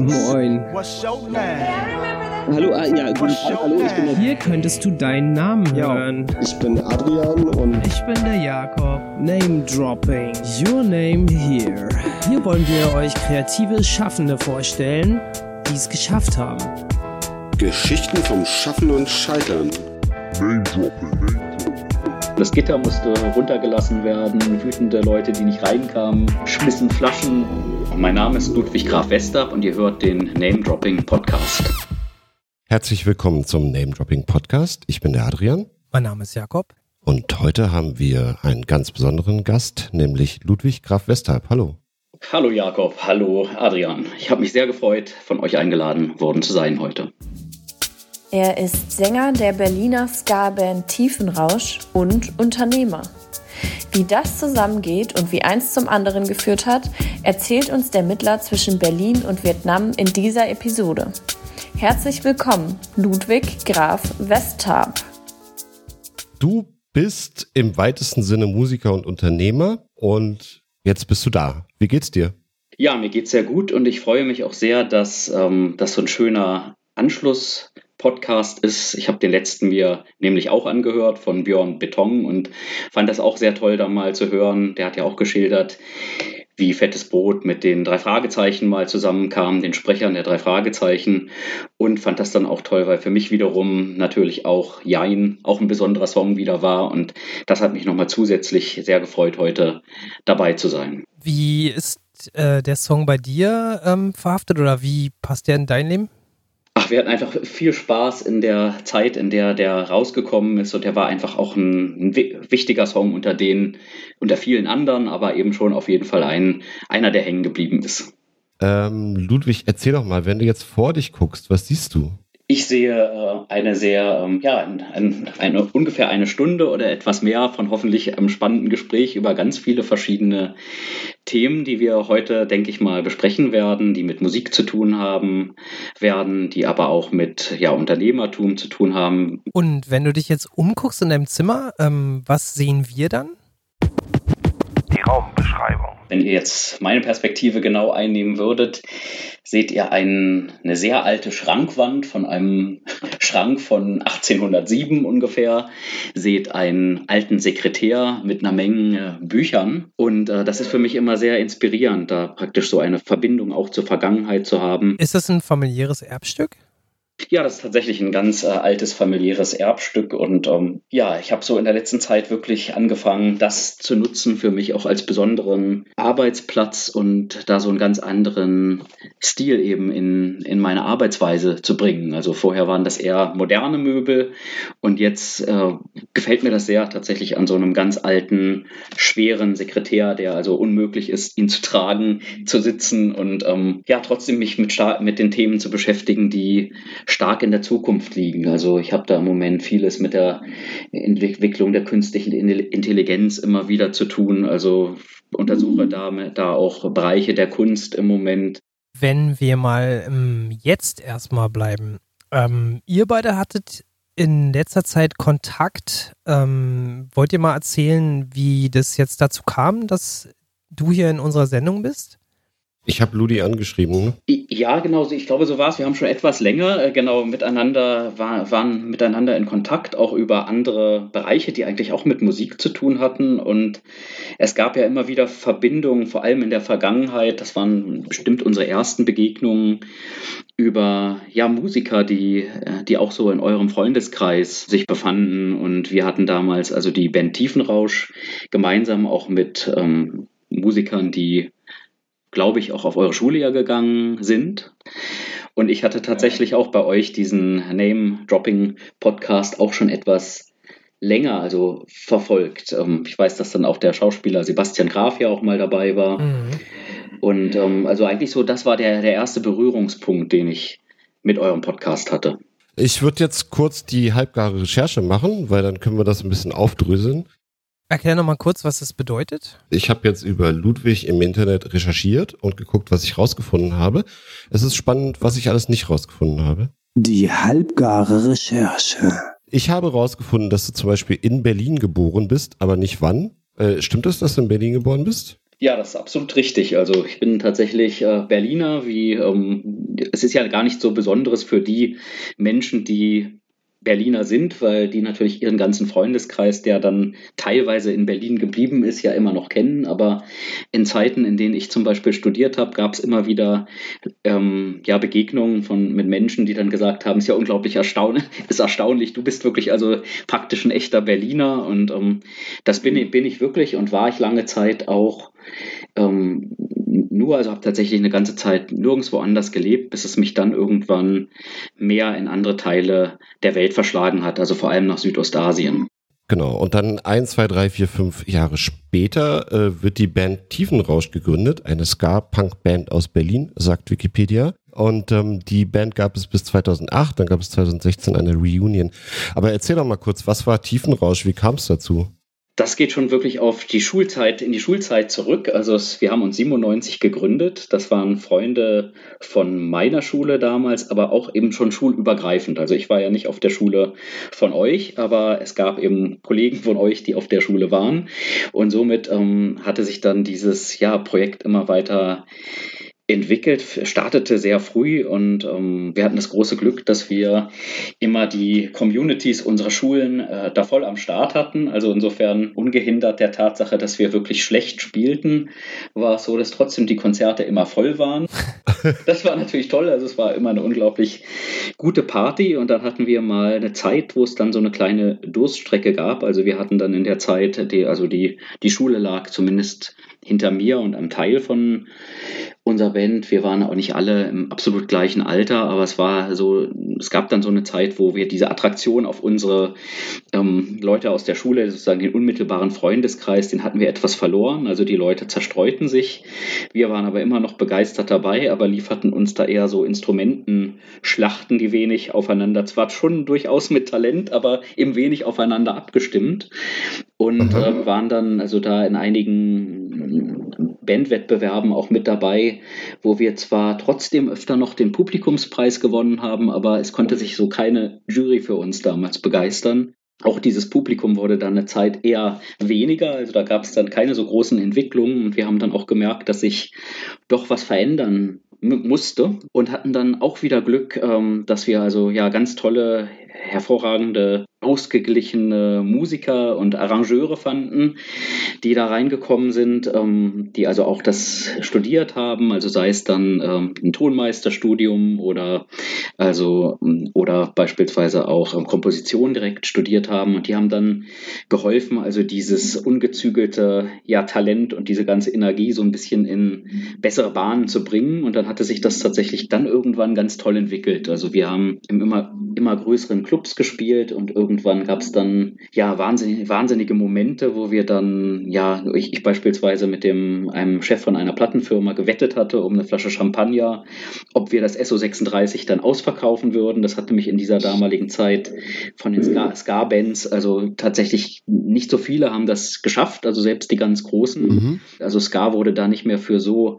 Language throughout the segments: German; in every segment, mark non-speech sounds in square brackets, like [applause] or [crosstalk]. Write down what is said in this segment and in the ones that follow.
Moin. Hallo, ah, ja, guten Tag, hallo, ich bin der, Hier könntest du deinen Namen Ja. hören. ich bin Adrian und Ich bin der Jakob. Name Dropping. Your name here. Hier wollen wir euch kreative Schaffende vorstellen, die es geschafft haben. Geschichten vom Schaffen und Scheitern. Das Gitter musste runtergelassen werden, wütende Leute, die nicht reinkamen, schmissen Flaschen. Mein Name ist Ludwig Graf Westerb und ihr hört den Name Dropping Podcast. Herzlich willkommen zum Name Dropping Podcast. Ich bin der Adrian Mein Name ist Jakob. und heute haben wir einen ganz besonderen Gast, nämlich Ludwig Graf Westheim. Hallo. Hallo Jakob, hallo Adrian. Ich habe mich sehr gefreut, von euch eingeladen worden zu sein heute. Er ist Sänger der Berliner Ska-Band Tiefenrausch und Unternehmer. Wie das zusammengeht und wie eins zum anderen geführt hat, erzählt uns der Mittler zwischen Berlin und Vietnam in dieser Episode. Herzlich willkommen, Ludwig Graf Westtarp. Du bist im weitesten Sinne Musiker und Unternehmer und jetzt bist du da. Wie geht's dir? Ja, mir geht's sehr gut und ich freue mich auch sehr, dass ähm, das so ein schöner Anschluss-Podcast ist. Ich habe den letzten mir nämlich auch angehört von Björn Beton und fand das auch sehr toll, da mal zu hören. Der hat ja auch geschildert, wie Fettes Brot mit den drei Fragezeichen mal zusammenkam, den Sprechern der drei Fragezeichen und fand das dann auch toll, weil für mich wiederum natürlich auch Jein auch ein besonderer Song wieder war und das hat mich nochmal zusätzlich sehr gefreut, heute dabei zu sein. Wie ist äh, der Song bei dir ähm, verhaftet oder wie passt der in dein Leben? Ach, wir hatten einfach viel Spaß in der Zeit, in der der rausgekommen ist und der war einfach auch ein, ein wi- wichtiger Song unter den, unter vielen anderen, aber eben schon auf jeden Fall ein, einer, der hängen geblieben ist. Ähm, Ludwig, erzähl doch mal, wenn du jetzt vor dich guckst, was siehst du? Ich sehe äh, eine sehr, ähm, ja, ein, ein, eine, ungefähr eine Stunde oder etwas mehr von hoffentlich einem spannenden Gespräch über ganz viele verschiedene Themen, die wir heute, denke ich mal, besprechen werden, die mit Musik zu tun haben werden, die aber auch mit ja, Unternehmertum zu tun haben, Und wenn du dich jetzt umguckst in deinem Zimmer, ähm, was sehen wir dann? Die Raumbeschreibung. Wenn ihr jetzt meine Perspektive genau einnehmen würdet, seht ihr ein, eine sehr alte Schrankwand von einem [laughs] Schrank von 1807 ungefähr, seht einen alten Sekretär mit einer Menge Büchern und äh, das ist für mich immer sehr inspirierend, da praktisch so eine Verbindung auch zur Vergangenheit zu haben. Ist das ein familiäres Erbstück? Ja, das ist tatsächlich ein ganz äh, altes familiäres Erbstück und ähm, ja, ich habe so in der letzten Zeit wirklich angefangen, das zu nutzen für mich auch als besonderen Arbeitsplatz und da so einen ganz anderen Stil eben in, in meine Arbeitsweise zu bringen. Also vorher waren das eher moderne Möbel und jetzt äh, gefällt mir das sehr tatsächlich an so einem ganz alten, schweren Sekretär, der also unmöglich ist, ihn zu tragen, zu sitzen und ähm, ja, trotzdem mich mit, mit den Themen zu beschäftigen, die stark in der Zukunft liegen. Also ich habe da im Moment vieles mit der Entwicklung der künstlichen Intelligenz immer wieder zu tun. Also untersuche da, da auch Bereiche der Kunst im Moment. Wenn wir mal im Jetzt erstmal bleiben. Ähm, ihr beide hattet in letzter Zeit Kontakt. Ähm, wollt ihr mal erzählen, wie das jetzt dazu kam, dass du hier in unserer Sendung bist? Ich habe Ludi angeschrieben. Ne? Ja, genau, ich glaube, so war es. Wir haben schon etwas länger äh, genau miteinander, war, waren miteinander in Kontakt, auch über andere Bereiche, die eigentlich auch mit Musik zu tun hatten. Und es gab ja immer wieder Verbindungen, vor allem in der Vergangenheit. Das waren bestimmt unsere ersten Begegnungen über ja, Musiker, die, äh, die auch so in eurem Freundeskreis sich befanden. Und wir hatten damals also die Band Tiefenrausch gemeinsam auch mit ähm, Musikern, die glaube ich, auch auf eure Schule ja gegangen sind. Und ich hatte tatsächlich auch bei euch diesen Name-Dropping-Podcast auch schon etwas länger also verfolgt. Ähm, ich weiß, dass dann auch der Schauspieler Sebastian Graf ja auch mal dabei war. Mhm. Und ähm, also eigentlich so, das war der, der erste Berührungspunkt, den ich mit eurem Podcast hatte. Ich würde jetzt kurz die halbgare Recherche machen, weil dann können wir das ein bisschen aufdröseln. Erklär nochmal kurz, was das bedeutet. Ich habe jetzt über Ludwig im Internet recherchiert und geguckt, was ich rausgefunden habe. Es ist spannend, was ich alles nicht rausgefunden habe. Die halbgare Recherche. Ich habe rausgefunden, dass du zum Beispiel in Berlin geboren bist, aber nicht wann. Äh, stimmt es, dass du in Berlin geboren bist? Ja, das ist absolut richtig. Also ich bin tatsächlich äh, Berliner, wie ähm, es ist ja gar nicht so Besonderes für die Menschen, die Berliner sind, weil die natürlich ihren ganzen Freundeskreis, der dann teilweise in Berlin geblieben ist, ja immer noch kennen. Aber in Zeiten, in denen ich zum Beispiel studiert habe, gab es immer wieder ähm, ja, Begegnungen von, mit Menschen, die dann gesagt haben, ist ja unglaublich erstaunlich, [laughs] ist erstaunlich, du bist wirklich also praktisch ein echter Berliner und ähm, das bin, bin ich wirklich und war ich lange Zeit auch ähm, nur, also habe tatsächlich eine ganze Zeit nirgendwo anders gelebt, bis es mich dann irgendwann mehr in andere Teile der Welt verschlagen hat, also vor allem nach Südostasien. Genau, und dann ein, zwei, drei, vier, fünf Jahre später äh, wird die Band Tiefenrausch gegründet, eine Ska-Punk-Band aus Berlin, sagt Wikipedia. Und ähm, die Band gab es bis 2008, dann gab es 2016 eine Reunion. Aber erzähl doch mal kurz, was war Tiefenrausch, wie kam es dazu? Das geht schon wirklich auf die Schulzeit, in die Schulzeit zurück. Also es, wir haben uns 97 gegründet. Das waren Freunde von meiner Schule damals, aber auch eben schon schulübergreifend. Also ich war ja nicht auf der Schule von euch, aber es gab eben Kollegen von euch, die auf der Schule waren. Und somit ähm, hatte sich dann dieses ja, Projekt immer weiter entwickelt, startete sehr früh und ähm, wir hatten das große Glück, dass wir immer die Communities unserer Schulen äh, da voll am Start hatten. Also insofern ungehindert der Tatsache, dass wir wirklich schlecht spielten, war es so, dass trotzdem die Konzerte immer voll waren. [laughs] Das war natürlich toll, also es war immer eine unglaublich gute Party und dann hatten wir mal eine Zeit, wo es dann so eine kleine Durststrecke gab. Also wir hatten dann in der Zeit, die, also die, die Schule lag zumindest hinter mir und einem Teil von unserer Band. Wir waren auch nicht alle im absolut gleichen Alter, aber es war so, es gab dann so eine Zeit, wo wir diese Attraktion auf unsere ähm, Leute aus der Schule, sozusagen den unmittelbaren Freundeskreis, den hatten wir etwas verloren. Also die Leute zerstreuten sich. Wir waren aber immer noch begeistert dabei, aber lieferten uns da eher so Instrumentenschlachten, die wenig aufeinander, zwar schon durchaus mit Talent, aber eben wenig aufeinander abgestimmt. Und äh, waren dann also da in einigen Bandwettbewerben auch mit dabei, wo wir zwar trotzdem öfter noch den Publikumspreis gewonnen haben, aber es konnte sich so keine Jury für uns damals begeistern. Auch dieses Publikum wurde dann eine Zeit eher weniger, also da gab es dann keine so großen Entwicklungen und wir haben dann auch gemerkt, dass sich doch was verändern musste und hatten dann auch wieder Glück, ähm, dass wir also ja ganz tolle, hervorragende ausgeglichene Musiker und Arrangeure fanden, die da reingekommen sind, ähm, die also auch das studiert haben, also sei es dann ähm, ein Tonmeisterstudium oder also oder beispielsweise auch ähm, Komposition direkt studiert haben. Und die haben dann geholfen, also dieses ungezügelte ja Talent und diese ganze Energie so ein bisschen in bessere Bahnen zu bringen. Und dann hatte sich das tatsächlich dann irgendwann ganz toll entwickelt. Also wir haben im immer immer größeren Clubs gespielt und irgendwann gab es dann ja wahnsinnig, wahnsinnige Momente, wo wir dann, ja, ich, ich, beispielsweise mit dem einem Chef von einer Plattenfirma gewettet hatte um eine Flasche Champagner, ob wir das SO36 dann ausverkaufen würden. Das hatte mich in dieser damaligen Zeit von den Ska-Bands, Ska also tatsächlich nicht so viele haben das geschafft, also selbst die ganz großen. Mhm. Also Ska wurde da nicht mehr für so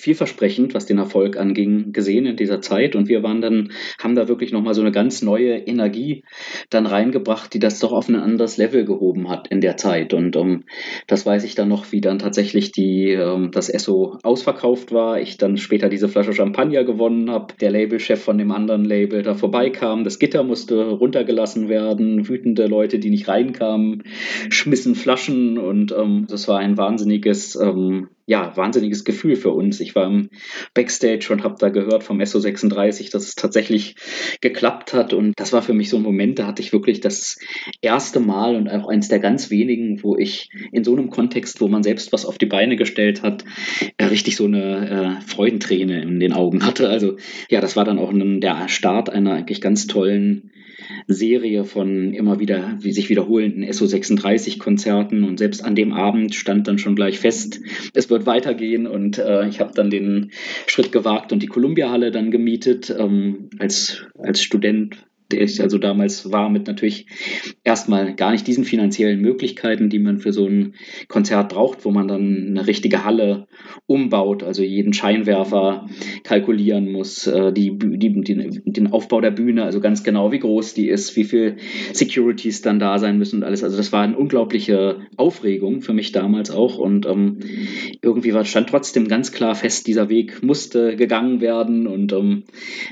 vielversprechend, was den Erfolg anging, gesehen in dieser Zeit. Und wir waren dann, haben da wirklich nochmal so eine ganz neue Energie dann reingebracht, die das doch auf ein anderes Level gehoben hat in der Zeit. Und um, ähm, das weiß ich dann noch, wie dann tatsächlich die, um, ähm, das Esso ausverkauft war. Ich dann später diese Flasche Champagner gewonnen habe, der Labelchef von dem anderen Label da vorbeikam. Das Gitter musste runtergelassen werden. Wütende Leute, die nicht reinkamen, schmissen Flaschen und um, ähm, das war ein wahnsinniges um, ja, wahnsinniges Gefühl für uns. Ich war im Backstage und habe da gehört vom SO36, dass es tatsächlich geklappt hat. Und das war für mich so ein Moment, da hatte ich wirklich das erste Mal und auch eines der ganz wenigen, wo ich in so einem Kontext, wo man selbst was auf die Beine gestellt hat, äh, richtig so eine äh, Freudenträne in den Augen hatte. Also ja, das war dann auch ein, der Start einer eigentlich ganz tollen Serie von immer wieder wie sich wiederholenden SO36-Konzerten und selbst an dem Abend stand dann schon gleich fest, es wird weitergehen und äh, ich habe dann den Schritt gewagt und die Columbia-Halle dann gemietet. Ähm, als, als Student der ich also damals war, mit natürlich erstmal gar nicht diesen finanziellen Möglichkeiten, die man für so ein Konzert braucht, wo man dann eine richtige Halle umbaut, also jeden Scheinwerfer kalkulieren muss, äh, die, die, die, den Aufbau der Bühne, also ganz genau, wie groß die ist, wie viel Securities dann da sein müssen und alles. Also das war eine unglaubliche Aufregung für mich damals auch und ähm, irgendwie war, stand trotzdem ganz klar fest, dieser Weg musste gegangen werden und ähm,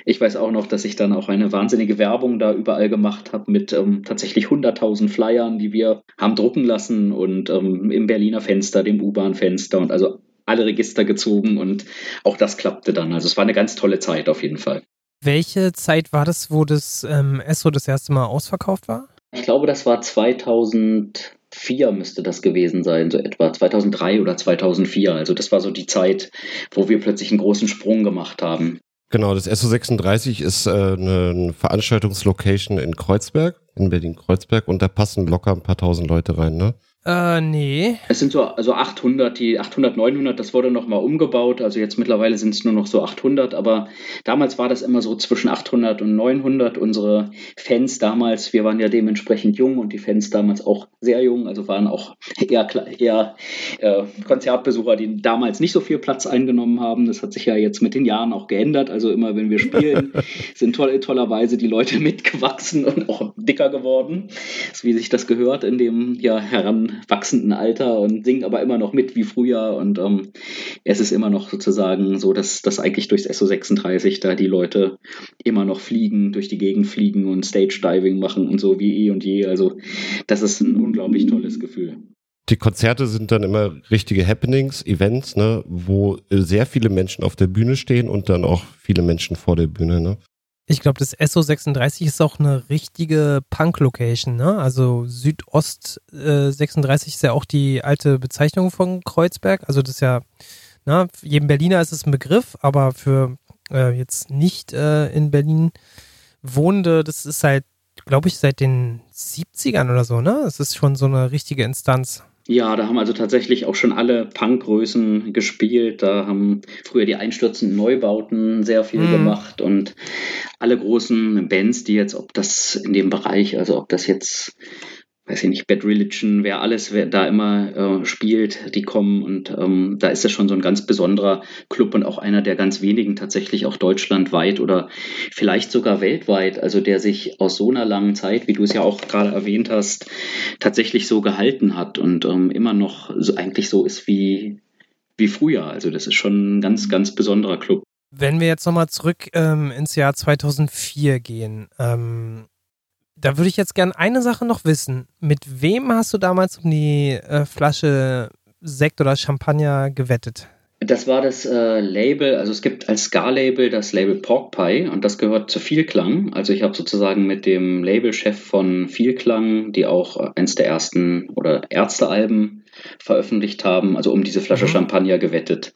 ich weiß auch noch, dass ich dann auch eine wahnsinnige Werbung da überall gemacht habe mit ähm, tatsächlich 100.000 Flyern, die wir haben drucken lassen und ähm, im Berliner Fenster, dem U-Bahn-Fenster und also alle Register gezogen und auch das klappte dann. Also es war eine ganz tolle Zeit auf jeden Fall. Welche Zeit war das, wo das ähm, Esso das erste Mal ausverkauft war? Ich glaube, das war 2004 müsste das gewesen sein, so etwa 2003 oder 2004. Also das war so die Zeit, wo wir plötzlich einen großen Sprung gemacht haben. Genau, das SO36 ist äh, eine Veranstaltungslocation in Kreuzberg, in Berlin-Kreuzberg und da passen locker ein paar tausend Leute rein, ne? Äh, nee. Es sind so also 800, die 800, 900, das wurde nochmal umgebaut. Also jetzt mittlerweile sind es nur noch so 800, aber damals war das immer so zwischen 800 und 900. Unsere Fans damals, wir waren ja dementsprechend jung und die Fans damals auch sehr jung, also waren auch eher, eher äh, Konzertbesucher, die damals nicht so viel Platz eingenommen haben. Das hat sich ja jetzt mit den Jahren auch geändert. Also immer, wenn wir spielen, [laughs] sind toll, tollerweise die Leute [laughs] mitgewachsen und auch dicker geworden, wie sich das gehört in dem ja heran wachsenden Alter und singen aber immer noch mit wie früher. Und ähm, es ist immer noch sozusagen so, dass, dass eigentlich durchs SO36 da die Leute immer noch fliegen, durch die Gegend fliegen und Stage-Diving machen und so wie eh und je. Also das ist ein unglaublich tolles Gefühl. Die Konzerte sind dann immer richtige Happenings, Events, ne, wo sehr viele Menschen auf der Bühne stehen und dann auch viele Menschen vor der Bühne, ne? Ich glaube, das SO36 ist auch eine richtige Punk-Location, ne? Also Südost äh, 36 ist ja auch die alte Bezeichnung von Kreuzberg. Also das ist ja, ne, für jedem Berliner ist es ein Begriff, aber für äh, jetzt nicht äh, in Berlin Wohnende, das ist halt, glaube ich, seit den 70ern oder so, ne? Es ist schon so eine richtige Instanz. Ja, da haben also tatsächlich auch schon alle Punkgrößen gespielt. Da haben früher die einstürzenden Neubauten sehr viel mhm. gemacht und alle großen Bands, die jetzt, ob das in dem Bereich, also ob das jetzt weiß ich nicht, Bad Religion, wer alles wer da immer äh, spielt, die kommen und ähm, da ist es schon so ein ganz besonderer Club und auch einer der ganz wenigen tatsächlich auch deutschlandweit oder vielleicht sogar weltweit, also der sich aus so einer langen Zeit, wie du es ja auch gerade erwähnt hast, tatsächlich so gehalten hat und ähm, immer noch so eigentlich so ist wie, wie früher. Also das ist schon ein ganz, ganz besonderer Club. Wenn wir jetzt nochmal zurück ähm, ins Jahr 2004 gehen, ähm, da würde ich jetzt gerne eine Sache noch wissen. Mit wem hast du damals um die äh, Flasche Sekt oder Champagner gewettet? Das war das äh, Label, also es gibt als Ska-Label das Label Pork Pie und das gehört zu Vielklang. Also ich habe sozusagen mit dem Labelchef von Vielklang, die auch äh, eins der ersten oder Ärztealben veröffentlicht haben, also um diese Flasche mhm. Champagner gewettet.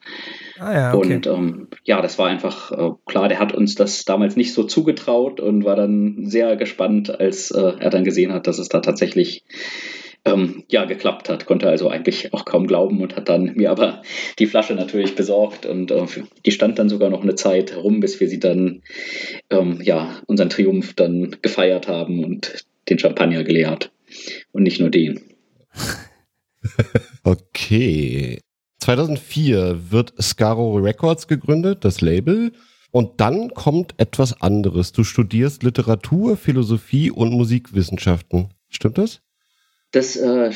Ah, ja, okay. Und ähm, ja, das war einfach äh, klar, der hat uns das damals nicht so zugetraut und war dann sehr gespannt, als äh, er dann gesehen hat, dass es da tatsächlich ähm, ja, geklappt hat. Konnte also eigentlich auch kaum glauben und hat dann mir aber die Flasche natürlich besorgt und äh, die stand dann sogar noch eine Zeit herum, bis wir sie dann, ähm, ja, unseren Triumph dann gefeiert haben und den Champagner geleert. Und nicht nur den. [laughs] okay. 2004 wird Scaro Records gegründet, das Label. Und dann kommt etwas anderes. Du studierst Literatur, Philosophie und Musikwissenschaften. Stimmt das? Das äh,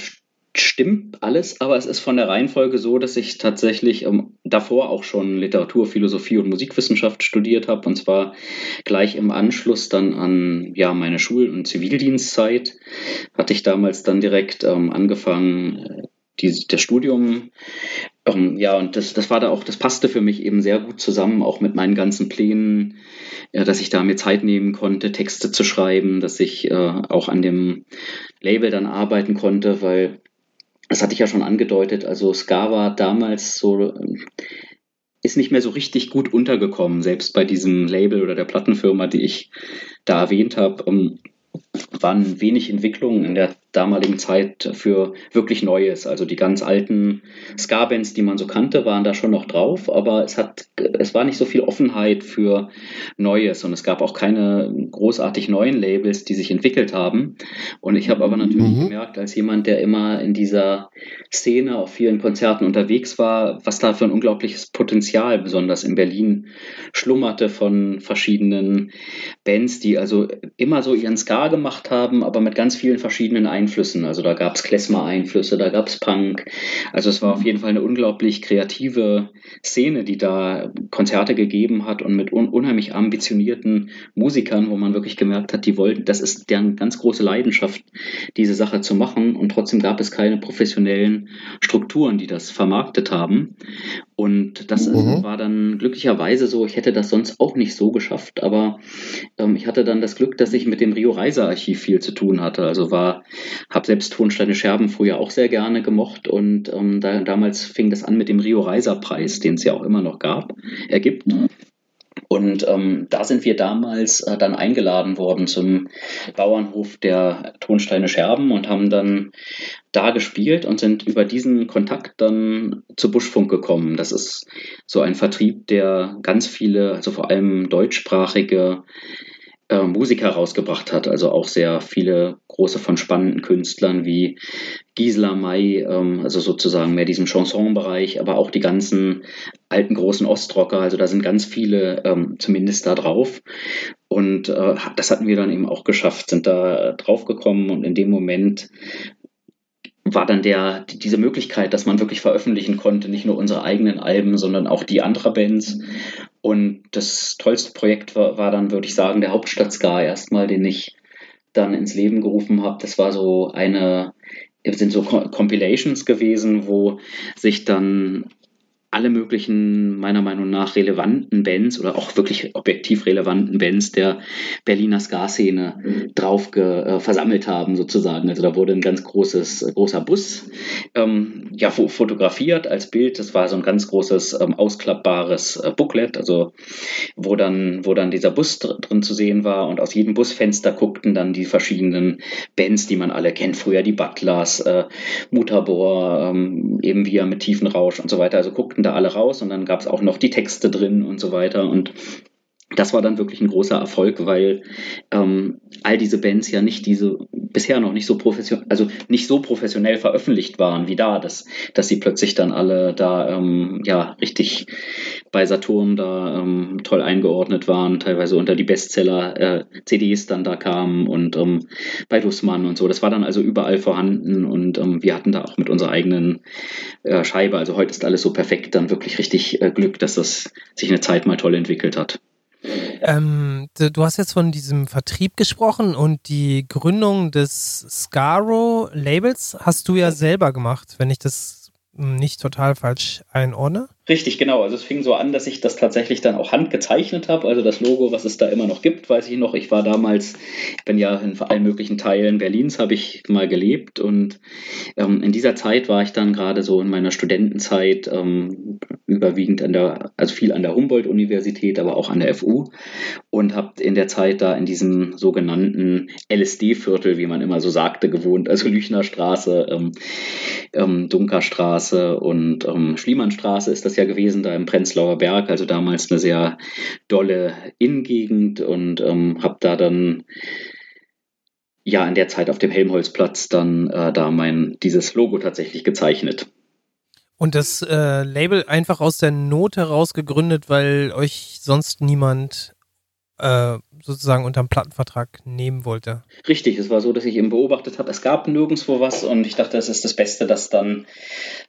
stimmt alles, aber es ist von der Reihenfolge so, dass ich tatsächlich ähm, davor auch schon Literatur, Philosophie und Musikwissenschaft studiert habe. Und zwar gleich im Anschluss dann an ja, meine Schul- und Zivildienstzeit hatte ich damals dann direkt ähm, angefangen, äh, die, das Studium ähm, ja, und das, das war da auch, das passte für mich eben sehr gut zusammen, auch mit meinen ganzen Plänen, ja, dass ich da mir Zeit nehmen konnte, Texte zu schreiben, dass ich äh, auch an dem Label dann arbeiten konnte, weil das hatte ich ja schon angedeutet, also Ska war damals so, ähm, ist nicht mehr so richtig gut untergekommen, selbst bei diesem Label oder der Plattenfirma, die ich da erwähnt habe, ähm, waren wenig Entwicklungen in der damaligen Zeit für wirklich Neues. Also die ganz alten Ska-Bands, die man so kannte, waren da schon noch drauf, aber es hat, es war nicht so viel Offenheit für Neues und es gab auch keine großartig neuen Labels, die sich entwickelt haben. Und ich habe aber natürlich mhm. gemerkt, als jemand, der immer in dieser Szene auf vielen Konzerten unterwegs war, was da für ein unglaubliches Potenzial, besonders in Berlin, schlummerte von verschiedenen Bands, die also immer so ihren Ska gemacht haben, aber mit ganz vielen verschiedenen Einflüssen. Also da gab es Klezmer-Einflüsse, da gab es Punk. Also es war auf jeden Fall eine unglaublich kreative Szene, die da Konzerte gegeben hat und mit un unheimlich ambitionierten Musikern, wo man wirklich gemerkt hat, die wollten, das ist deren ganz große Leidenschaft, diese Sache zu machen. Und trotzdem gab es keine professionellen Strukturen, die das vermarktet haben. Und das mhm. war dann glücklicherweise so, ich hätte das sonst auch nicht so geschafft, aber ähm, ich hatte dann das Glück, dass ich mit dem Rio Reiser Archiv viel zu tun hatte. Also war, habe selbst Tonsteine Scherben früher auch sehr gerne gemocht und ähm, da, damals fing das an mit dem Rio Reiser Preis, den es ja auch immer noch gab, ergibt. Mhm. Und ähm, da sind wir damals äh, dann eingeladen worden zum Bauernhof der Tonsteine Scherben und haben dann da gespielt und sind über diesen Kontakt dann zu Buschfunk gekommen. Das ist so ein Vertrieb, der ganz viele, also vor allem deutschsprachige äh, Musiker rausgebracht hat. Also auch sehr viele große von spannenden Künstlern wie Gisela May, ähm, also sozusagen mehr diesem Chanson-Bereich, aber auch die ganzen alten großen Ostrocker. Also da sind ganz viele ähm, zumindest da drauf. Und äh, das hatten wir dann eben auch geschafft, sind da drauf gekommen und in dem Moment war dann der, diese Möglichkeit, dass man wirklich veröffentlichen konnte, nicht nur unsere eigenen Alben, sondern auch die anderer Bands. Und das tollste Projekt war, war dann, würde ich sagen, der Hauptstadt Ska erstmal, den ich dann ins Leben gerufen habe. Das war so eine, sind so Compilations gewesen, wo sich dann alle möglichen, meiner Meinung nach, relevanten Bands oder auch wirklich objektiv relevanten Bands der Berliner Ska-Szene mhm. drauf äh, versammelt haben, sozusagen. Also da wurde ein ganz großes, großer Bus ähm, ja, fotografiert als Bild. Das war so ein ganz großes, ähm, ausklappbares äh, Booklet, also wo dann, wo dann dieser Bus dr drin zu sehen war und aus jedem Busfenster guckten dann die verschiedenen Bands, die man alle kennt. Früher die Butlers, äh, Mutterbohr, ähm, eben wir mit tiefen Rausch und so weiter. Also guckten da alle raus und dann gab es auch noch die Texte drin und so weiter. Und das war dann wirklich ein großer Erfolg, weil ähm, all diese Bands ja nicht diese bisher noch nicht so professionell, also nicht so professionell veröffentlicht waren wie da, dass, dass sie plötzlich dann alle da ähm, ja richtig bei Saturn da ähm, toll eingeordnet waren, teilweise unter die Bestseller äh, dann da kamen und ähm, bei Dussmann und so. Das war dann also überall vorhanden und ähm, wir hatten da auch mit unserer eigenen äh, Scheibe, also heute ist alles so perfekt, dann wirklich richtig äh, Glück, dass das sich eine Zeit mal toll entwickelt hat. Ähm, du hast jetzt von diesem Vertrieb gesprochen und die Gründung des Scaro Labels hast du ja selber gemacht, wenn ich das nicht total falsch einordne. Richtig, genau. Also es fing so an, dass ich das tatsächlich dann auch handgezeichnet habe. Also das Logo, was es da immer noch gibt, weiß ich noch. Ich war damals, ich bin ja in allen möglichen Teilen Berlins, habe ich mal gelebt. Und ähm, in dieser Zeit war ich dann gerade so in meiner Studentenzeit ähm, überwiegend an der, also viel an der Humboldt-Universität, aber auch an der FU. Und habe in der Zeit da in diesem sogenannten LSD-Viertel, wie man immer so sagte, gewohnt. Also Lüchner Straße, ähm, ähm, Dunkerstraße und ähm, Schliemannstraße ist das das ja gewesen, da im Prenzlauer Berg, also damals eine sehr dolle Innengegend und ähm, habe da dann ja in der Zeit auf dem Helmholtzplatz dann äh, da mein dieses Logo tatsächlich gezeichnet. Und das äh, Label einfach aus der Not heraus gegründet, weil euch sonst niemand äh, sozusagen unterm Plattenvertrag nehmen wollte. Richtig, es war so, dass ich eben beobachtet habe, es gab nirgendwo was und ich dachte, es ist das Beste, das dann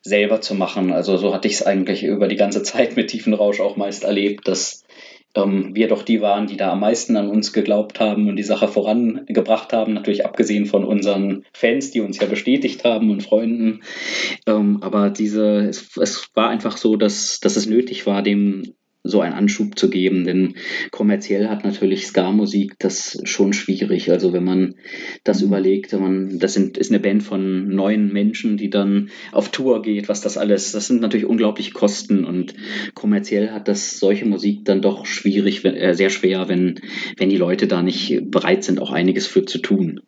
selber zu machen. Also so hatte ich es eigentlich über die ganze Zeit mit Tiefenrausch auch meist erlebt, dass ähm, wir doch die waren, die da am meisten an uns geglaubt haben und die Sache vorangebracht haben, natürlich abgesehen von unseren Fans, die uns ja bestätigt haben und Freunden. Ähm, aber diese, es, es war einfach so, dass, dass es nötig war, dem so einen Anschub zu geben. Denn kommerziell hat natürlich Ska-Musik das schon schwierig. Also wenn man das mhm. überlegt, man, das sind, ist eine Band von neun Menschen, die dann auf Tour geht, was das alles, das sind natürlich unglaubliche Kosten und kommerziell hat das solche Musik dann doch schwierig, äh, sehr schwer, wenn, wenn die Leute da nicht bereit sind, auch einiges für zu tun.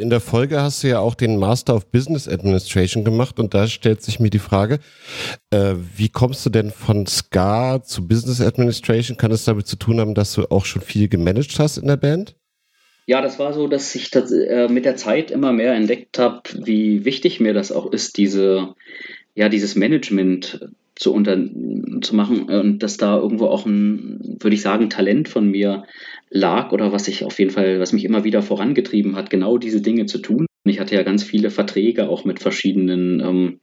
In der Folge hast du ja auch den Master of Business Administration gemacht und da stellt sich mir die Frage, äh, wie kommst du denn von Ska zu Business Administration? Kann es damit zu tun haben, dass du auch schon viel gemanagt hast in der Band? Ja, das war so, dass ich das, äh, mit der Zeit immer mehr entdeckt habe, wie wichtig mir das auch ist, diese, ja, dieses Management zu, unter, zu machen und dass da irgendwo auch ein, würde ich sagen, Talent von mir lag oder was ich auf jeden Fall, was mich immer wieder vorangetrieben hat, genau diese Dinge zu tun. Ich hatte ja ganz viele Verträge auch mit verschiedenen ähm,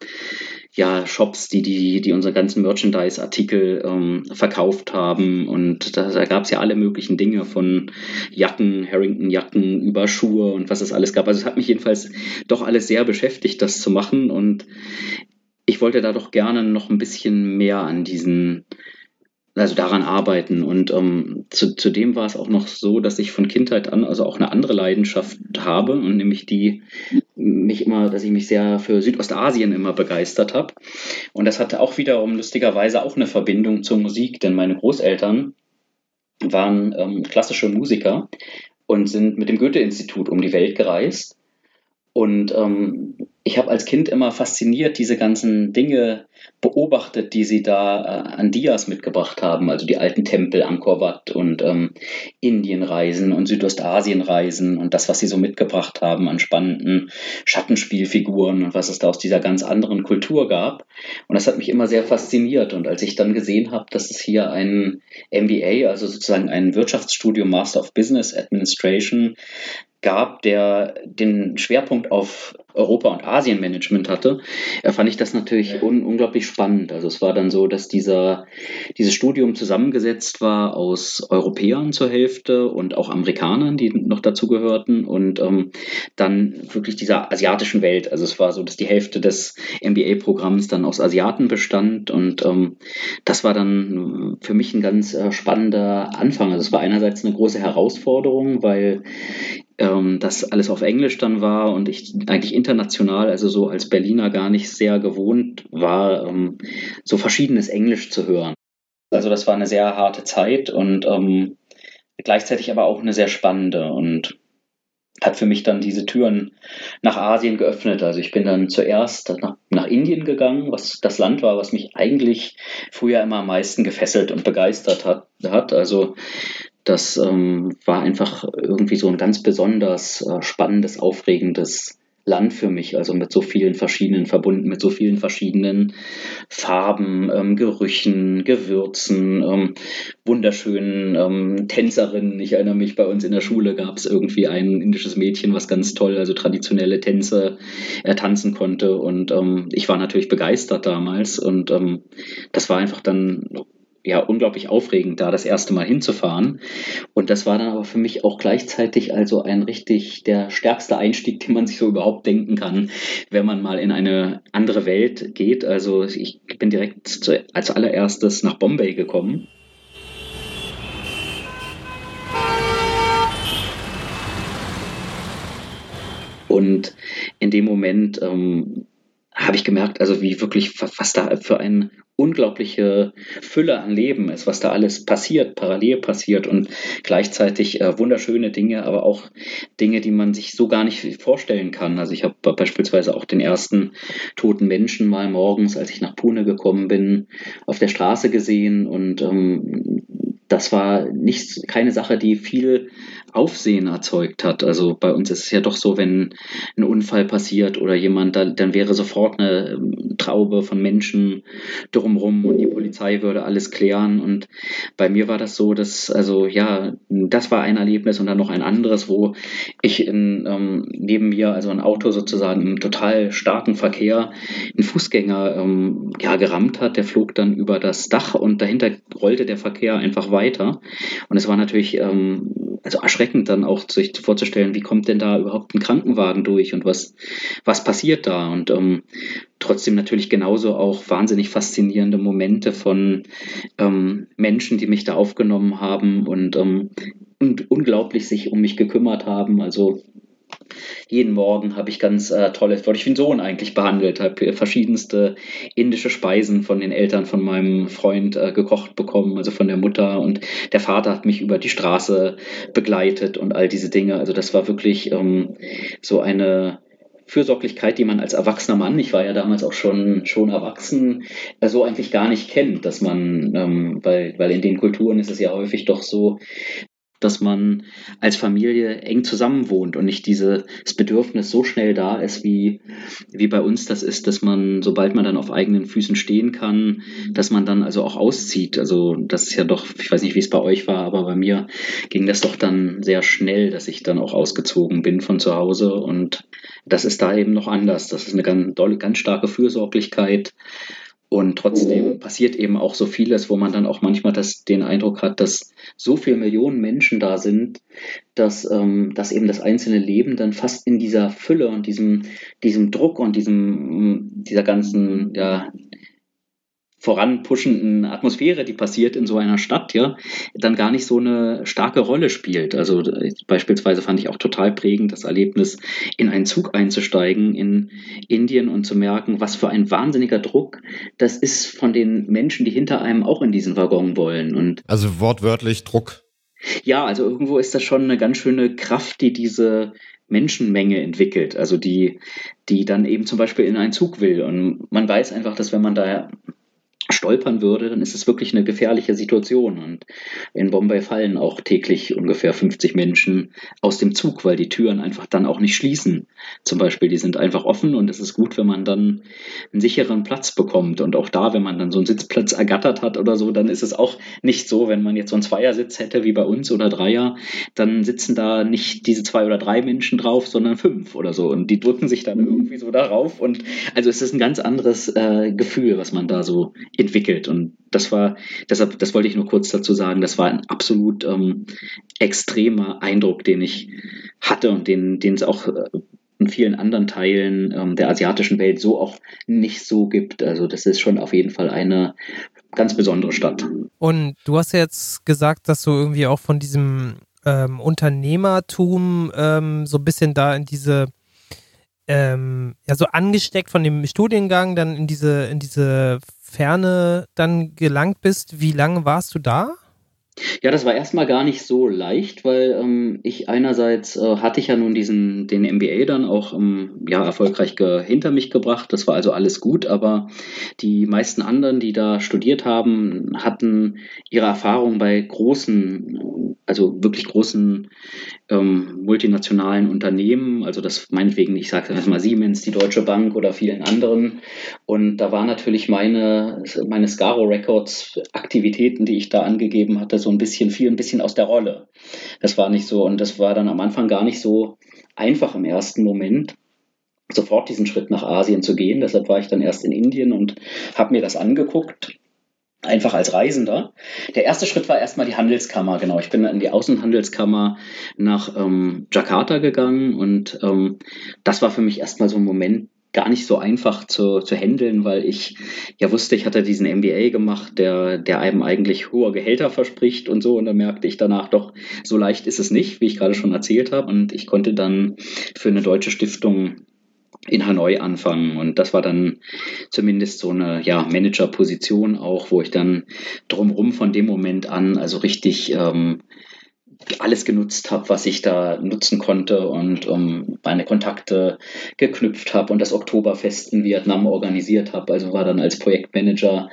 ja, Shops, die, die, die unsere ganzen Merchandise-Artikel ähm, verkauft haben. Und da, da gab es ja alle möglichen Dinge von Jacken, Harrington-Jacken über Schuhe und was es alles gab. Also es hat mich jedenfalls doch alles sehr beschäftigt, das zu machen. Und ich wollte da doch gerne noch ein bisschen mehr an diesen also daran arbeiten. Und ähm, zu, zudem war es auch noch so, dass ich von Kindheit an also auch eine andere Leidenschaft habe und nämlich die mich immer, dass ich mich sehr für Südostasien immer begeistert habe. Und das hatte auch wiederum lustigerweise auch eine Verbindung zur Musik, denn meine Großeltern waren ähm, klassische Musiker und sind mit dem Goethe-Institut um die Welt gereist. Und ähm, ich habe als Kind immer fasziniert diese ganzen Dinge beobachtet, die sie da äh, an Dias mitgebracht haben, also die alten Tempel, Angkor Wat und ähm, Indienreisen und Südostasienreisen und das, was sie so mitgebracht haben an spannenden Schattenspielfiguren und was es da aus dieser ganz anderen Kultur gab. Und das hat mich immer sehr fasziniert. Und als ich dann gesehen habe, dass es hier ein MBA, also sozusagen ein Wirtschaftsstudium Master of Business Administration gab, der den Schwerpunkt auf Europa- und Asienmanagement hatte, äh, fand ich das natürlich un unglaublich spannend. Also es war dann so, dass dieser, dieses Studium zusammengesetzt war aus Europäern zur Hälfte und auch Amerikanern, die noch dazu gehörten und ähm, dann wirklich dieser asiatischen Welt. Also es war so, dass die Hälfte des MBA-Programms dann aus Asiaten bestand und ähm, das war dann für mich ein ganz äh, spannender Anfang. Also es war einerseits eine große Herausforderung, weil ähm, das alles auf Englisch dann war und ich eigentlich international, also so als Berliner gar nicht sehr gewohnt war, ähm, so verschiedenes Englisch zu hören. Also das war eine sehr harte Zeit und ähm, gleichzeitig aber auch eine sehr spannende und hat für mich dann diese Türen nach Asien geöffnet. Also ich bin dann zuerst nach, nach, Indien gegangen, was das Land war, was mich eigentlich früher immer am meisten gefesselt und begeistert hat. hat. Also das ähm, war einfach irgendwie so ein ganz besonders äh, spannendes, aufregendes Land für mich, also mit so vielen verschiedenen, verbunden mit so vielen verschiedenen Farben, ähm, Gerüchen, Gewürzen, ähm, wunderschönen ähm, Tänzerinnen. Ich erinnere mich, bei uns in der Schule gab es irgendwie ein indisches Mädchen, was ganz toll, also traditionelle Tänze äh, tanzen konnte. Und ähm, ich war natürlich begeistert damals. Und ähm, das war einfach dann ja unglaublich aufregend, da das erste Mal hinzufahren. Und das war dann aber für mich auch gleichzeitig also ein richtig der stärkste Einstieg, den man sich so überhaupt denken kann, wenn man mal in eine andere Welt geht. Also ich bin direkt zu, als allererstes nach Bombay gekommen. Und in dem Moment ähm, habe ich gemerkt, also wie wirklich, was da für eine unglaubliche Fülle an Leben ist, was da alles passiert, parallel passiert und gleichzeitig äh, wunderschöne Dinge, aber auch Dinge, die man sich so gar nicht vorstellen kann. Also ich habe beispielsweise auch den ersten toten Menschen mal morgens, als ich nach Pune gekommen bin, auf der Straße gesehen und ähm, das war nicht keine Sache, die viel Aufsehen erzeugt hat. Also bei uns ist es ja doch so, wenn ein Unfall passiert oder jemand, dann, dann wäre sofort eine ähm, Traube von Menschen drumrum und die Polizei würde alles klären. Und bei mir war das so, dass, also ja, das war ein Erlebnis und dann noch ein anderes, wo ich in, ähm, neben mir, also ein Auto sozusagen im total starken Verkehr, einen Fußgänger ähm, ja, gerammt hat. Der flog dann über das Dach und dahinter rollte der Verkehr einfach weiter. Und es war natürlich ähm, also erschreckend dann auch sich vorzustellen, wie kommt denn da überhaupt ein Krankenwagen durch und was, was passiert da? Und ähm, trotzdem natürlich genauso auch wahnsinnig faszinierende Momente von ähm, Menschen, die mich da aufgenommen haben und, ähm, und unglaublich sich um mich gekümmert haben. Also jeden Morgen habe ich ganz äh, tolle, wurde ich wie ein Sohn eigentlich behandelt, habe verschiedenste indische Speisen von den Eltern von meinem Freund äh, gekocht bekommen, also von der Mutter und der Vater hat mich über die Straße begleitet und all diese Dinge. Also das war wirklich ähm, so eine Fürsorglichkeit, die man als erwachsener Mann, ich war ja damals auch schon, schon erwachsen, äh, so eigentlich gar nicht kennt, dass man, ähm, weil, weil in den Kulturen ist es ja häufig doch so, dass man als Familie eng zusammenwohnt und nicht dieses Bedürfnis so schnell da ist, wie, wie bei uns das ist, dass man, sobald man dann auf eigenen Füßen stehen kann, dass man dann also auch auszieht. Also das ist ja doch, ich weiß nicht, wie es bei euch war, aber bei mir ging das doch dann sehr schnell, dass ich dann auch ausgezogen bin von zu Hause und das ist da eben noch anders. Das ist eine ganz, ganz starke Fürsorglichkeit und trotzdem passiert eben auch so vieles, wo man dann auch manchmal das, den Eindruck hat, dass so viele Millionen Menschen da sind, dass, ähm, dass eben das einzelne Leben dann fast in dieser Fülle und diesem, diesem Druck und diesem, dieser ganzen ja, voranpuschenden Atmosphäre, die passiert in so einer Stadt, ja, dann gar nicht so eine starke Rolle spielt. Also beispielsweise fand ich auch total prägend das Erlebnis, in einen Zug einzusteigen in Indien und zu merken, was für ein wahnsinniger Druck das ist von den Menschen, die hinter einem auch in diesen Waggon wollen. Und also wortwörtlich Druck. Ja, also irgendwo ist das schon eine ganz schöne Kraft, die diese Menschenmenge entwickelt, also die, die dann eben zum Beispiel in einen Zug will. Und man weiß einfach, dass wenn man da stolpern würde, dann ist es wirklich eine gefährliche Situation. Und in Bombay fallen auch täglich ungefähr 50 Menschen aus dem Zug, weil die Türen einfach dann auch nicht schließen. Zum Beispiel, die sind einfach offen und es ist gut, wenn man dann einen sicheren Platz bekommt. Und auch da, wenn man dann so einen Sitzplatz ergattert hat oder so, dann ist es auch nicht so, wenn man jetzt so einen Zweiersitz hätte wie bei uns oder Dreier, dann sitzen da nicht diese zwei oder drei Menschen drauf, sondern fünf oder so. Und die drücken sich dann irgendwie so darauf. Und also es ist ein ganz anderes äh, Gefühl, was man da so entwickelt. Und das war, deshalb, das wollte ich nur kurz dazu sagen, das war ein absolut ähm, extremer Eindruck, den ich hatte und den, den es auch äh, in vielen anderen Teilen ähm, der asiatischen Welt so auch nicht so gibt. Also das ist schon auf jeden Fall eine ganz besondere Stadt. Und du hast ja jetzt gesagt, dass du irgendwie auch von diesem ähm, Unternehmertum ähm, so ein bisschen da in diese ähm, ja so angesteckt von dem Studiengang dann in diese in diese Ferne dann gelangt bist. Wie lange warst du da? Ja, das war erstmal gar nicht so leicht, weil ähm, ich einerseits äh, hatte ich ja nun diesen den MBA dann auch ähm, ja erfolgreich hinter mich gebracht. Das war also alles gut, aber die meisten anderen, die da studiert haben, hatten ihre Erfahrung bei großen, also wirklich großen ähm, multinationalen Unternehmen, also das meinetwegen, ich sage jetzt mal Siemens, die Deutsche Bank oder vielen anderen. Und da war natürlich meine, meine Scaro Records Aktivitäten, die ich da angegeben hatte, so ein bisschen viel, ein bisschen aus der Rolle. Das war nicht so und das war dann am Anfang gar nicht so einfach im ersten Moment sofort diesen Schritt nach Asien zu gehen. Deshalb war ich dann erst in Indien und habe mir das angeguckt einfach als Reisender. Der erste Schritt war erstmal die Handelskammer, genau. Ich bin in die Außenhandelskammer nach ähm, Jakarta gegangen und ähm, das war für mich erstmal so ein Moment, gar nicht so einfach zu, zu handeln, weil ich ja wusste, ich hatte diesen MBA gemacht, der, der einem eigentlich hohe Gehälter verspricht und so. Und da merkte ich danach doch, so leicht ist es nicht, wie ich gerade schon erzählt habe. Und ich konnte dann für eine deutsche Stiftung in Hanoi anfangen. Und das war dann zumindest so eine ja, Managerposition auch, wo ich dann drumherum von dem Moment an also richtig ähm, alles genutzt habe, was ich da nutzen konnte und um, meine Kontakte geknüpft habe und das Oktoberfest in Vietnam organisiert habe. Also war dann als Projektmanager,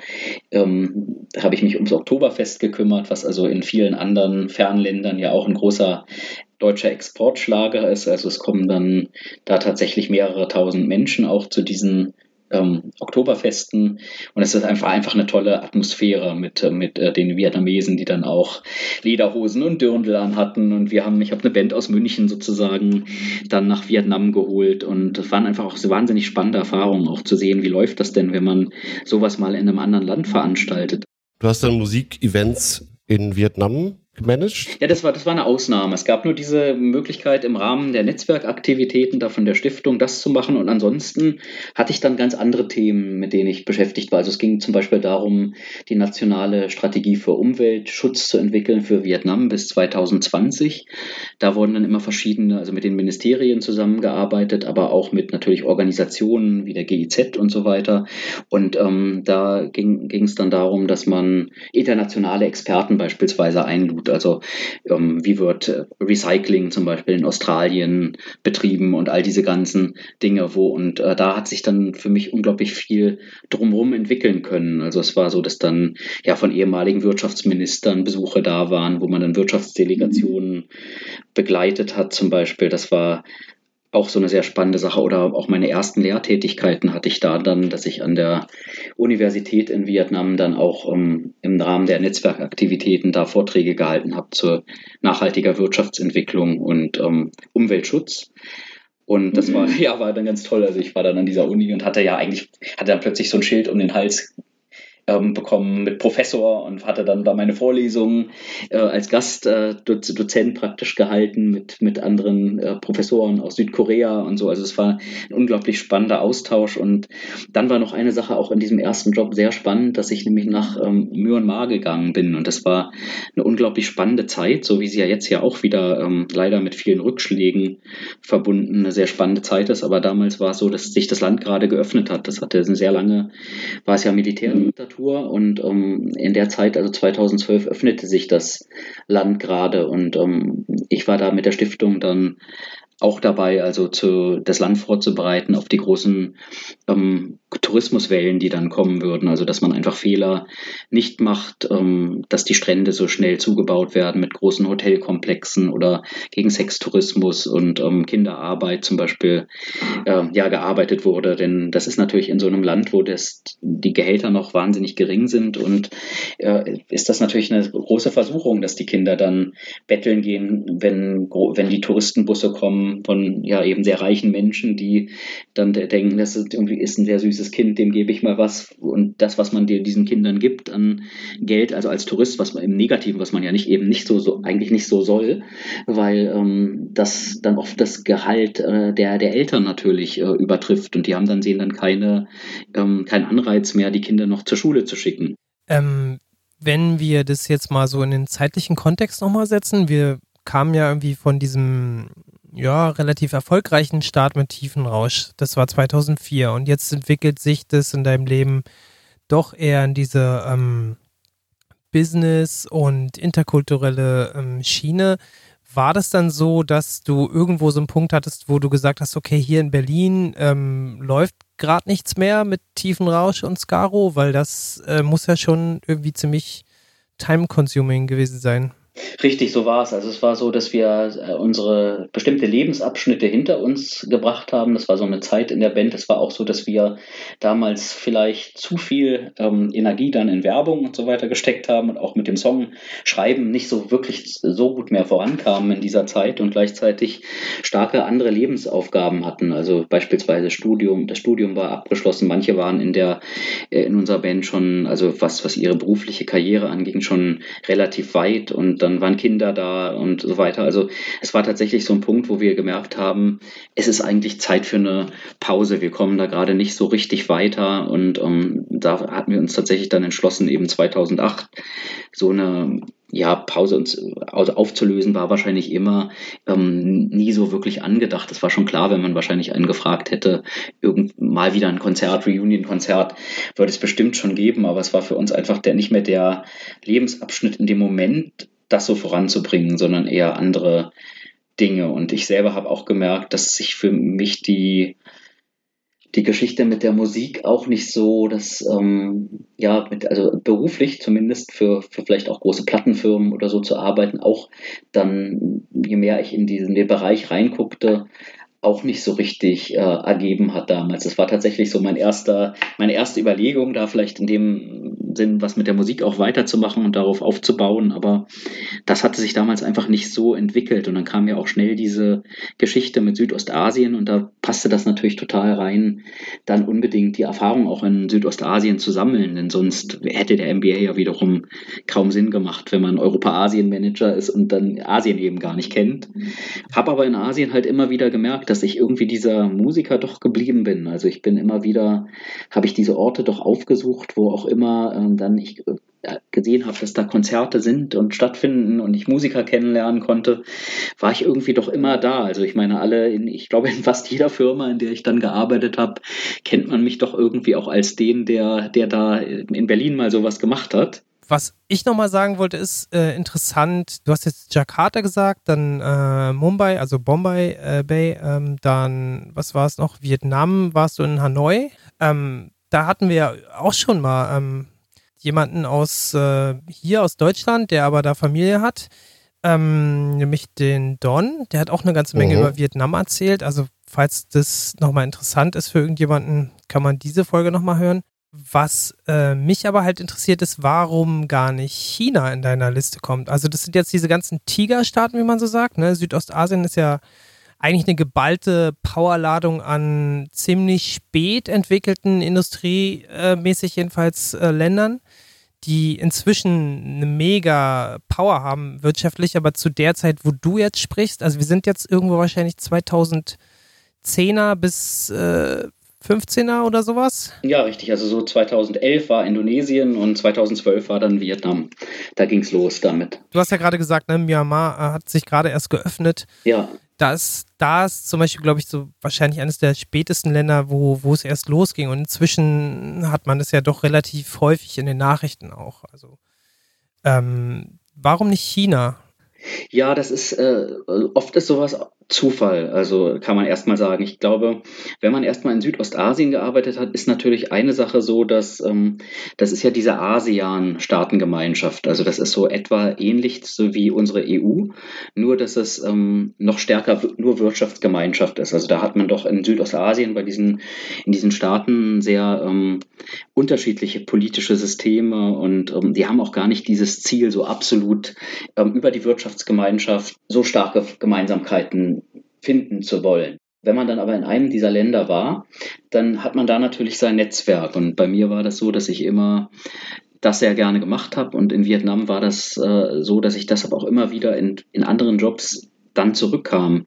ähm, habe ich mich ums Oktoberfest gekümmert, was also in vielen anderen Fernländern ja auch ein großer deutscher Exportschlager ist. Also es kommen dann da tatsächlich mehrere tausend Menschen auch zu diesen ähm, Oktoberfesten. Und es ist einfach, einfach eine tolle Atmosphäre mit, äh, mit äh, den Vietnamesen, die dann auch Lederhosen und Dirndl anhatten. Und wir haben, ich habe eine Band aus München sozusagen dann nach Vietnam geholt. Und es waren einfach auch so wahnsinnig spannende Erfahrungen, auch zu sehen, wie läuft das denn, wenn man sowas mal in einem anderen Land veranstaltet. Du hast dann Musikevents in Vietnam gemanagt? Ja, das war, das war eine Ausnahme. Es gab nur diese Möglichkeit im Rahmen der Netzwerkaktivitäten da von der Stiftung das zu machen und ansonsten hatte ich dann ganz andere Themen, mit denen ich beschäftigt war. Also es ging zum Beispiel darum, die nationale Strategie für Umweltschutz zu entwickeln für Vietnam bis 2020. Da wurden dann immer verschiedene, also mit den Ministerien zusammengearbeitet, aber auch mit natürlich Organisationen wie der GIZ und so weiter. Und ähm, da ging es dann darum, dass man internationale Experten beispielsweise einlud tut. Also ähm, wie wird äh, Recycling zum Beispiel in Australien betrieben und all diese ganzen Dinge, wo und äh, da hat sich dann für mich unglaublich viel drumherum entwickeln können. Also es war so, dass dann ja von ehemaligen Wirtschaftsministern Besuche da waren, wo man dann Wirtschaftsdelegationen begleitet hat zum Beispiel. Das war auch so eine sehr spannende Sache. Oder auch meine ersten Lehrtätigkeiten hatte ich da dann, dass ich an der Universität in Vietnam dann auch um, ähm, im Rahmen der Netzwerkaktivitäten da Vorträge gehalten habe zur nachhaltiger Wirtschaftsentwicklung und um, ähm, Umweltschutz. Und das war, [laughs] ja, war dann ganz toll. Also ich war dann an dieser Uni und hatte ja eigentlich, hatte dann plötzlich so ein Schild um den Hals ähm, bekommen mit Professor und hatte dann da meine Vorlesungen äh, als Gastdozent äh, praktisch gehalten mit, mit anderen äh, Professoren aus Südkorea und so. Also es war ein unglaublich spannender Austausch. Und dann war noch eine Sache auch in diesem ersten Job sehr spannend, dass ich nämlich nach ähm, Myanmar gegangen bin. Und das war eine unglaublich spannende Zeit, so wie sie ja jetzt ja auch wieder ähm, leider mit vielen Rückschlägen verbunden eine sehr spannende Zeit ist. Aber damals war es so, dass sich das Land gerade geöffnet hat. Das hatte eine sehr lange, war es ja Militärdiktatur Diktatur und ähm, in der Zeit, also 2012, öffnete sich das Land gerade und ähm, ich war da mit der Stiftung dann auch dabei, also zu, das Land vorzubereiten auf die großen ähm, Tourismuswellen, die dann kommen würden. Also dass man einfach Fehler nicht macht, ähm, dass die Strände so schnell zugebaut werden mit großen Hotelkomplexen oder gegen Sextourismus und ähm, Kinderarbeit zum Beispiel äh, ja gearbeitet wurde. Denn das ist natürlich in so einem Land, wo das, die Gehälter noch wahnsinnig gering sind und äh, ist das natürlich eine große Versuchung, dass die Kinder dann betteln gehen, wenn, wenn die Touristenbusse kommen von ja eben sehr reichen Menschen, die dann denken, das ist irgendwie ist ein sehr süßes Kind, dem gebe ich mal was und das, was man diesen Kindern gibt an Geld, also als Tourist, was man im Negativen, was man ja nicht eben nicht so, so eigentlich nicht so soll, weil ähm, das dann oft das Gehalt äh, der, der Eltern natürlich äh, übertrifft und die haben dann sehen dann keine, ähm, keinen Anreiz mehr, die Kinder noch zur Schule zu schicken. Ähm, wenn wir das jetzt mal so in den zeitlichen Kontext nochmal setzen, wir kamen ja irgendwie von diesem ja, relativ erfolgreichen Start mit Tiefenrausch. Das war 2004 und jetzt entwickelt sich das in deinem Leben doch eher in diese ähm, Business- und interkulturelle ähm, Schiene. War das dann so, dass du irgendwo so einen Punkt hattest, wo du gesagt hast, okay, hier in Berlin ähm, läuft gerade nichts mehr mit Tiefenrausch und Scaro, weil das äh, muss ja schon irgendwie ziemlich time-consuming gewesen sein. Richtig, so war es. Also es war so, dass wir äh, unsere bestimmte Lebensabschnitte hinter uns gebracht haben. Das war so eine Zeit in der Band. Es war auch so, dass wir damals vielleicht zu viel ähm, Energie dann in Werbung und so weiter gesteckt haben und auch mit dem Song schreiben nicht so wirklich so gut mehr vorankamen in dieser Zeit und gleichzeitig starke andere Lebensaufgaben hatten. Also beispielsweise Studium. Das Studium war abgeschlossen. Manche waren in der äh, in unserer Band schon, also was was ihre berufliche Karriere anging, schon relativ weit und dann waren Kinder da und so weiter. Also es war tatsächlich so ein Punkt, wo wir gemerkt haben, es ist eigentlich Zeit für eine Pause. Wir kommen da gerade nicht so richtig weiter und ähm, da hatten wir uns tatsächlich dann entschlossen, eben 2008 so eine ja, Pause uns also aufzulösen war wahrscheinlich immer ähm, nie so wirklich angedacht. Es war schon klar, wenn man wahrscheinlich einen gefragt hätte, irgend mal wieder ein Konzert, Reunion-Konzert, würde es bestimmt schon geben, aber es war für uns einfach der nicht mehr der Lebensabschnitt in dem Moment, das so voranzubringen, sondern eher andere Dinge. Und ich selber habe auch gemerkt, dass sich für mich die, die Geschichte mit der Musik auch nicht so, dass, ähm, ja, mit, also beruflich zumindest für, für vielleicht auch große Plattenfirmen oder so zu arbeiten, auch dann, je mehr ich in diesen Bereich reinguckte, auch nicht so richtig äh, ergeben hat damals. Das war tatsächlich so mein erster, meine erste Überlegung, da vielleicht in dem Sinn, was mit der Musik auch weiterzumachen und darauf aufzubauen. Aber das hatte sich damals einfach nicht so entwickelt. Und dann kam ja auch schnell diese Geschichte mit Südostasien und da passte das natürlich total rein, dann unbedingt die Erfahrung auch in Südostasien zu sammeln. Denn sonst hätte der MBA ja wiederum kaum Sinn gemacht, wenn man Europa-Asien-Manager ist und dann Asien eben gar nicht kennt. Hab aber in Asien halt immer wieder gemerkt, dass ich irgendwie dieser Musiker doch geblieben bin. Also ich bin immer wieder, habe ich diese Orte doch aufgesucht, wo auch immer ähm, dann ich äh, gesehen habe, dass da Konzerte sind und stattfinden und ich Musiker kennenlernen konnte, war ich irgendwie doch immer da. Also ich meine, alle, in, ich glaube in fast jeder Firma, in der ich dann gearbeitet habe, kennt man mich doch irgendwie auch als den, der, der da in Berlin mal sowas gemacht hat. Was ich nochmal sagen wollte, ist äh, interessant. Du hast jetzt Jakarta gesagt, dann äh, Mumbai, also Bombay äh, Bay, ähm, dann, was war es noch? Vietnam, warst du in Hanoi. Ähm, da hatten wir auch schon mal ähm, jemanden aus äh, hier aus Deutschland, der aber da Familie hat, ähm, nämlich den Don. Der hat auch eine ganze Menge mhm. über Vietnam erzählt. Also falls das nochmal interessant ist für irgendjemanden, kann man diese Folge nochmal hören. Was äh, mich aber halt interessiert ist, warum gar nicht China in deiner Liste kommt. Also das sind jetzt diese ganzen Tigerstaaten, wie man so sagt. Ne? Südostasien ist ja eigentlich eine geballte Powerladung an ziemlich spät entwickelten, industriemäßig jedenfalls äh, Ländern, die inzwischen eine mega Power haben wirtschaftlich, aber zu der Zeit, wo du jetzt sprichst, also wir sind jetzt irgendwo wahrscheinlich 2010er bis äh, 15er oder sowas? Ja, richtig. Also so 2011 war Indonesien und 2012 war dann Vietnam. Da ging es los damit. Du hast ja gerade gesagt, ne, Myanmar äh, hat sich gerade erst geöffnet. Ja. Da ist, da ist zum Beispiel, glaube ich, so wahrscheinlich eines der spätesten Länder, wo, wo es erst losging. Und inzwischen hat man das ja doch relativ häufig in den Nachrichten auch. Also ähm, warum nicht China? Ja, das ist äh, oft ist sowas Zufall, also kann man erstmal sagen. Ich glaube, wenn man erstmal in Südostasien gearbeitet hat, ist natürlich eine Sache so, dass ähm, das ist ja diese ASEAN-Staatengemeinschaft. Also das ist so etwa ähnlich so wie unsere EU, nur dass es ähm, noch stärker nur Wirtschaftsgemeinschaft ist. Also da hat man doch in Südostasien bei diesen in diesen Staaten sehr ähm, unterschiedliche politische Systeme und ähm, die haben auch gar nicht dieses Ziel, so absolut ähm, über die Wirtschaftsgemeinschaft so starke Gemeinsamkeiten finden zu wollen. Wenn man dann aber in einem dieser Länder war, dann hat man da natürlich sein Netzwerk. Und bei mir war das so, dass ich immer das sehr gerne gemacht habe. Und in Vietnam war das äh, so, dass ich deshalb auch immer wieder in, in anderen Jobs dann zurückkam.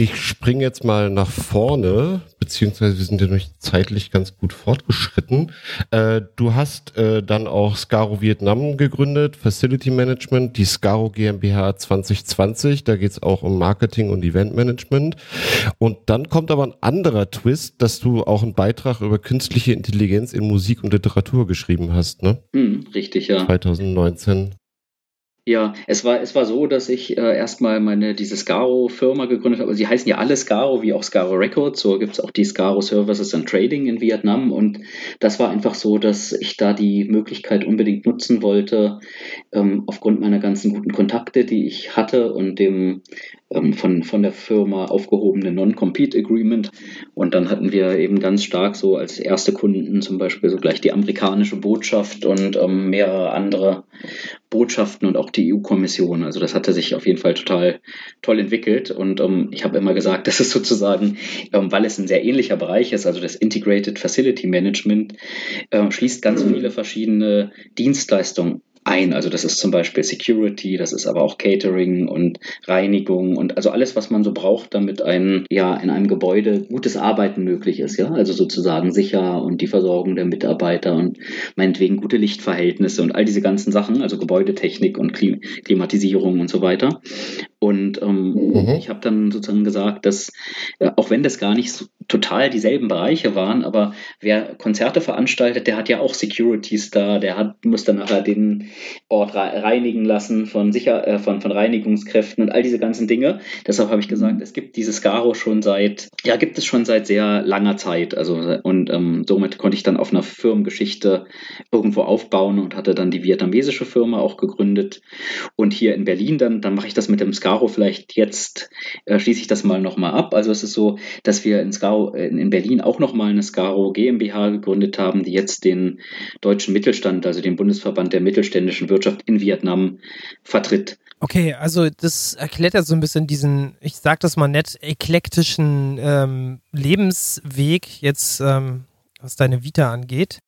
Ich springe jetzt mal nach vorne, beziehungsweise wir sind ja nämlich zeitlich ganz gut fortgeschritten. Äh, du hast äh, dann auch Scaro Vietnam gegründet, Facility Management, die Scaro GmbH 2020. Da geht es auch um Marketing und Eventmanagement. Und dann kommt aber ein anderer Twist, dass du auch einen Beitrag über künstliche Intelligenz in Musik und Literatur geschrieben hast, ne? Hm, richtig, ja. 2019. Ja, es war, es war so, dass ich äh, erstmal meine diese Scaro-Firma gegründet habe. Also sie heißen ja alle Scaro, wie auch Scaro Records. So gibt es auch die Scaro Services and Trading in Vietnam. Und das war einfach so, dass ich da die Möglichkeit unbedingt nutzen wollte, ähm, aufgrund meiner ganzen guten Kontakte, die ich hatte und dem von, von der Firma aufgehobene Non-Compete Agreement. Und dann hatten wir eben ganz stark so als erste Kunden zum Beispiel so gleich die amerikanische Botschaft und ähm, mehrere andere Botschaften und auch die EU-Kommission. Also das hatte sich auf jeden Fall total toll entwickelt. Und ähm, ich habe immer gesagt, [laughs] das ist sozusagen, ähm, weil es ein sehr ähnlicher Bereich ist, also das Integrated Facility Management, äh, schließt ganz viele verschiedene Dienstleistungen ein. Also das ist zum Beispiel Security, das ist aber auch Catering und Reinigung und also alles, was man so braucht, damit ein, ja, in einem Gebäude gutes Arbeiten möglich ist, ja. Also sozusagen sicher und die Versorgung der Mitarbeiter und meinetwegen gute Lichtverhältnisse und all diese ganzen Sachen, also Gebäudetechnik und Klim Klimatisierung und so weiter. Und ähm, mhm. ich habe dann sozusagen gesagt, dass äh, auch wenn das gar nicht so total dieselben Bereiche waren, aber wer Konzerte veranstaltet, der hat ja auch Securities da, der hat, muss dann nachher den Ort reinigen lassen von, Sicher äh, von, von Reinigungskräften und all diese ganzen Dinge. Deshalb habe ich gesagt, mhm. es gibt dieses Garo schon seit, ja, gibt es schon seit sehr langer Zeit. Also, und ähm, somit konnte ich dann auf einer Firmengeschichte irgendwo aufbauen und hatte dann die vietnamesische Firma auch gegründet. Und hier in Berlin dann, dann mache ich das mit dem Scaro vielleicht jetzt äh, schließe ich das mal nochmal ab. Also es ist so, dass wir in, Scaro, in Berlin auch nochmal eine Scaro GmbH gegründet haben, die jetzt den deutschen Mittelstand, also den Bundesverband der mittelständischen Wirtschaft in Vietnam vertritt. Okay, also das erklärt ja so ein bisschen diesen, ich sag das mal nett, eklektischen ähm, Lebensweg jetzt, ähm, was deine Vita angeht.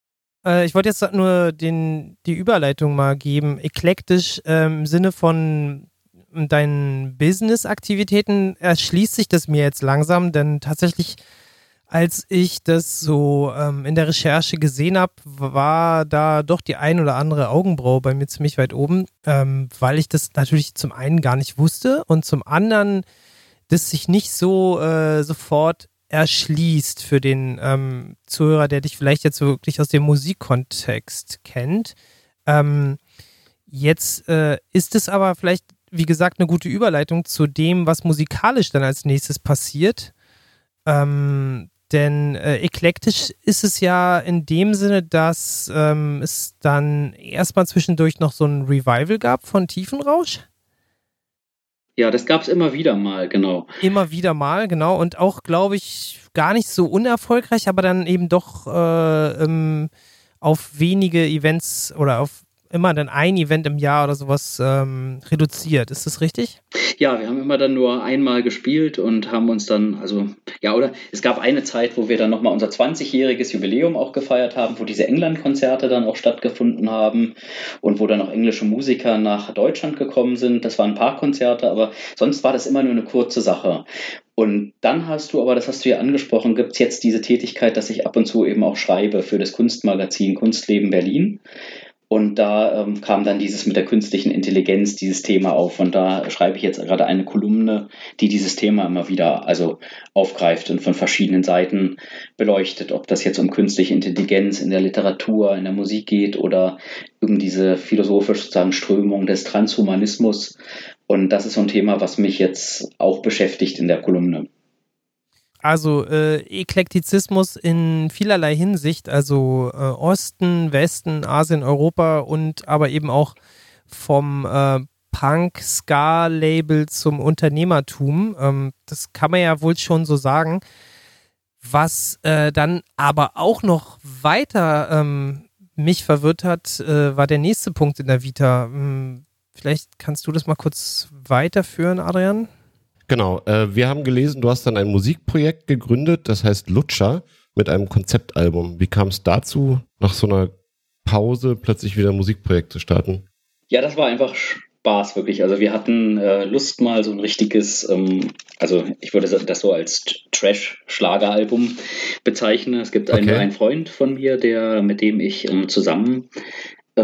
Äh, ich wollte jetzt nur den, die Überleitung mal geben. Eklektisch ähm, im Sinne von deinen Business-Aktivitäten erschließt sich das mir jetzt langsam, denn tatsächlich, als ich das so ähm, in der Recherche gesehen habe, war da doch die ein oder andere Augenbraue bei mir ziemlich weit oben, ähm, weil ich das natürlich zum einen gar nicht wusste und zum anderen das sich nicht so äh, sofort erschließt für den ähm, Zuhörer, der dich vielleicht jetzt wirklich aus dem Musikkontext kennt. Ähm, jetzt äh, ist es aber vielleicht, wie gesagt, eine gute Überleitung zu dem, was musikalisch dann als nächstes passiert. Ähm, denn äh, eklektisch ist es ja in dem Sinne, dass ähm, es dann erstmal zwischendurch noch so ein Revival gab von Tiefenrausch. Ja, das gab es immer wieder mal, genau. Immer wieder mal, genau. Und auch, glaube ich, gar nicht so unerfolgreich, aber dann eben doch äh, ähm, auf wenige Events oder auf immer dann ein Event im Jahr oder sowas ähm, reduziert. Ist das richtig? Ja, wir haben immer dann nur einmal gespielt und haben uns dann, also, ja, oder es gab eine Zeit, wo wir dann nochmal unser 20-jähriges Jubiläum auch gefeiert haben, wo diese England-Konzerte dann auch stattgefunden haben und wo dann auch englische Musiker nach Deutschland gekommen sind. Das waren ein paar Konzerte, aber sonst war das immer nur eine kurze Sache. Und dann hast du aber, das hast du ja angesprochen, gibt es jetzt diese Tätigkeit, dass ich ab und zu eben auch schreibe für das Kunstmagazin Kunstleben Berlin. Und da ähm, kam dann dieses mit der künstlichen Intelligenz, dieses Thema auf. Und da schreibe ich jetzt gerade eine Kolumne, die dieses Thema immer wieder also aufgreift und von verschiedenen Seiten beleuchtet, ob das jetzt um künstliche Intelligenz in der Literatur, in der Musik geht oder um diese philosophische sozusagen Strömung des Transhumanismus. Und das ist so ein Thema, was mich jetzt auch beschäftigt in der Kolumne. Also äh, Eklektizismus in vielerlei Hinsicht, also äh, Osten, Westen, Asien, Europa und aber eben auch vom äh, Punk-Ska-Label zum Unternehmertum. Ähm, das kann man ja wohl schon so sagen. Was äh, dann aber auch noch weiter ähm, mich verwirrt hat, äh, war der nächste Punkt in der Vita. Hm, vielleicht kannst du das mal kurz weiterführen, Adrian? Genau, äh, wir haben gelesen, du hast dann ein Musikprojekt gegründet, das heißt Lutscher, mit einem Konzeptalbum. Wie kam es dazu, nach so einer Pause plötzlich wieder ein Musikprojekt zu starten? Ja, das war einfach Spaß, wirklich. Also wir hatten äh, Lust mal so ein richtiges, ähm, also ich würde das so als Trash-Schlageralbum bezeichnen. Es gibt einen, okay. einen Freund von mir, der, mit dem ich ähm, zusammen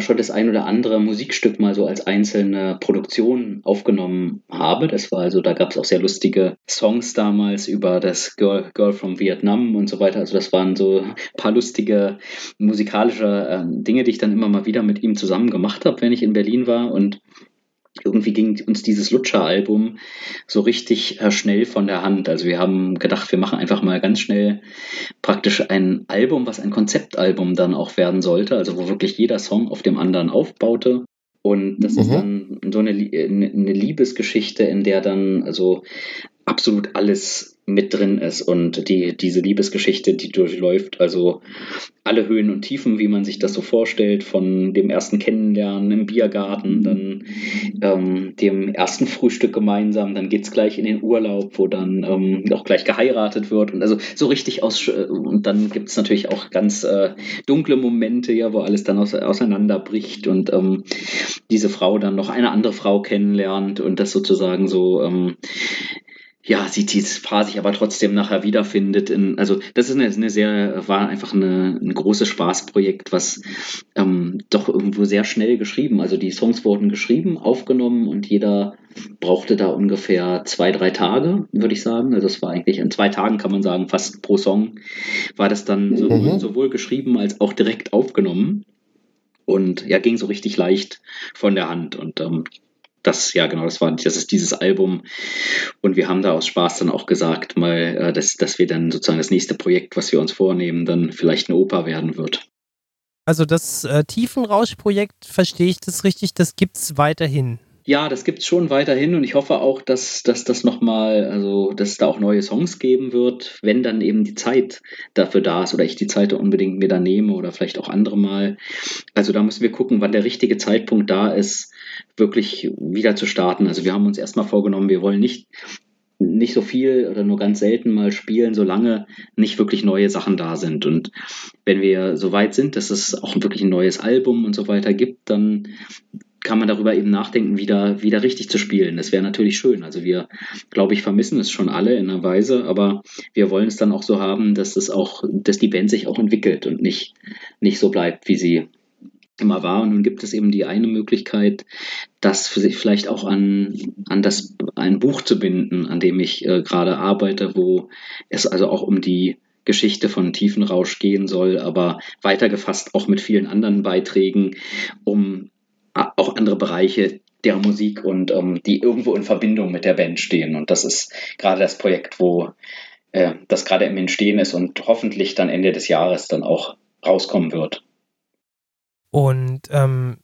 schon das ein oder andere Musikstück mal so als einzelne Produktion aufgenommen habe. Das war also, da gab es auch sehr lustige Songs damals über das Girl, Girl from Vietnam und so weiter. Also das waren so ein paar lustige musikalische äh, Dinge, die ich dann immer mal wieder mit ihm zusammen gemacht habe, wenn ich in Berlin war. Und irgendwie ging uns dieses Lutscher-Album so richtig äh, schnell von der Hand. Also wir haben gedacht, wir machen einfach mal ganz schnell praktisch ein Album, was ein Konzeptalbum dann auch werden sollte, also wo wirklich jeder Song auf dem anderen aufbaute. Und das mhm. ist dann so eine, eine Liebesgeschichte, in der dann also absolut alles mit drin ist und die, diese Liebesgeschichte, die durchläuft, also alle Höhen und Tiefen, wie man sich das so vorstellt, von dem ersten Kennenlernen im Biergarten, dann ähm, dem ersten Frühstück gemeinsam, dann geht es gleich in den Urlaub, wo dann ähm, auch gleich geheiratet wird und also so richtig aus und dann gibt es natürlich auch ganz äh, dunkle Momente, ja, wo alles dann aus, auseinanderbricht und ähm, diese Frau dann noch eine andere Frau kennenlernt und das sozusagen so ähm, ja, sie dieses Paar sich aber trotzdem nachher wiederfindet. In, also das ist eine, eine sehr, war einfach eine, ein großes Spaßprojekt, was ähm, doch irgendwo sehr schnell geschrieben. Also die Songs wurden geschrieben, aufgenommen und jeder brauchte da ungefähr zwei, drei Tage, würde ich sagen. Also es war eigentlich in zwei Tagen, kann man sagen, fast pro Song war das dann sowohl, mhm. sowohl geschrieben als auch direkt aufgenommen. Und ja, ging so richtig leicht von der Hand. Und ähm, das, ja genau, das war, das ist dieses Album. Und wir haben da aus Spaß dann auch gesagt, mal, äh, dass, dass wir dann sozusagen das nächste Projekt, was wir uns vornehmen, dann vielleicht eine Oper werden wird. Also das äh, Tiefenrausch-Projekt, verstehe ich das richtig, das gibt es weiterhin. Ja, das gibt's schon weiterhin und ich hoffe auch, dass, dass das nochmal, also dass es da auch neue Songs geben wird, wenn dann eben die Zeit dafür da ist oder ich die Zeit unbedingt mir da nehme oder vielleicht auch andere mal. Also da müssen wir gucken, wann der richtige Zeitpunkt da ist, wirklich wieder zu starten. Also wir haben uns erstmal vorgenommen, wir wollen nicht nicht so viel oder nur ganz selten mal spielen, solange nicht wirklich neue Sachen da sind. Und wenn wir so weit sind, dass es auch wirklich ein neues Album und so weiter gibt, dann kann man darüber eben nachdenken, wieder, wieder richtig zu spielen. Das wäre natürlich schön. Also wir, glaube ich, vermissen es schon alle in einer Weise, aber wir wollen es dann auch so haben, dass es auch, dass die Band sich auch entwickelt und nicht, nicht so bleibt, wie sie immer war. Und nun gibt es eben die eine Möglichkeit, das vielleicht auch an, an das, ein Buch zu binden, an dem ich äh, gerade arbeite, wo es also auch um die Geschichte von Tiefenrausch gehen soll, aber weitergefasst auch mit vielen anderen Beiträgen, um auch andere Bereiche der Musik und ähm, die irgendwo in Verbindung mit der Band stehen. Und das ist gerade das Projekt, wo äh, das gerade im Entstehen ist und hoffentlich dann Ende des Jahres dann auch rauskommen wird. Und ähm,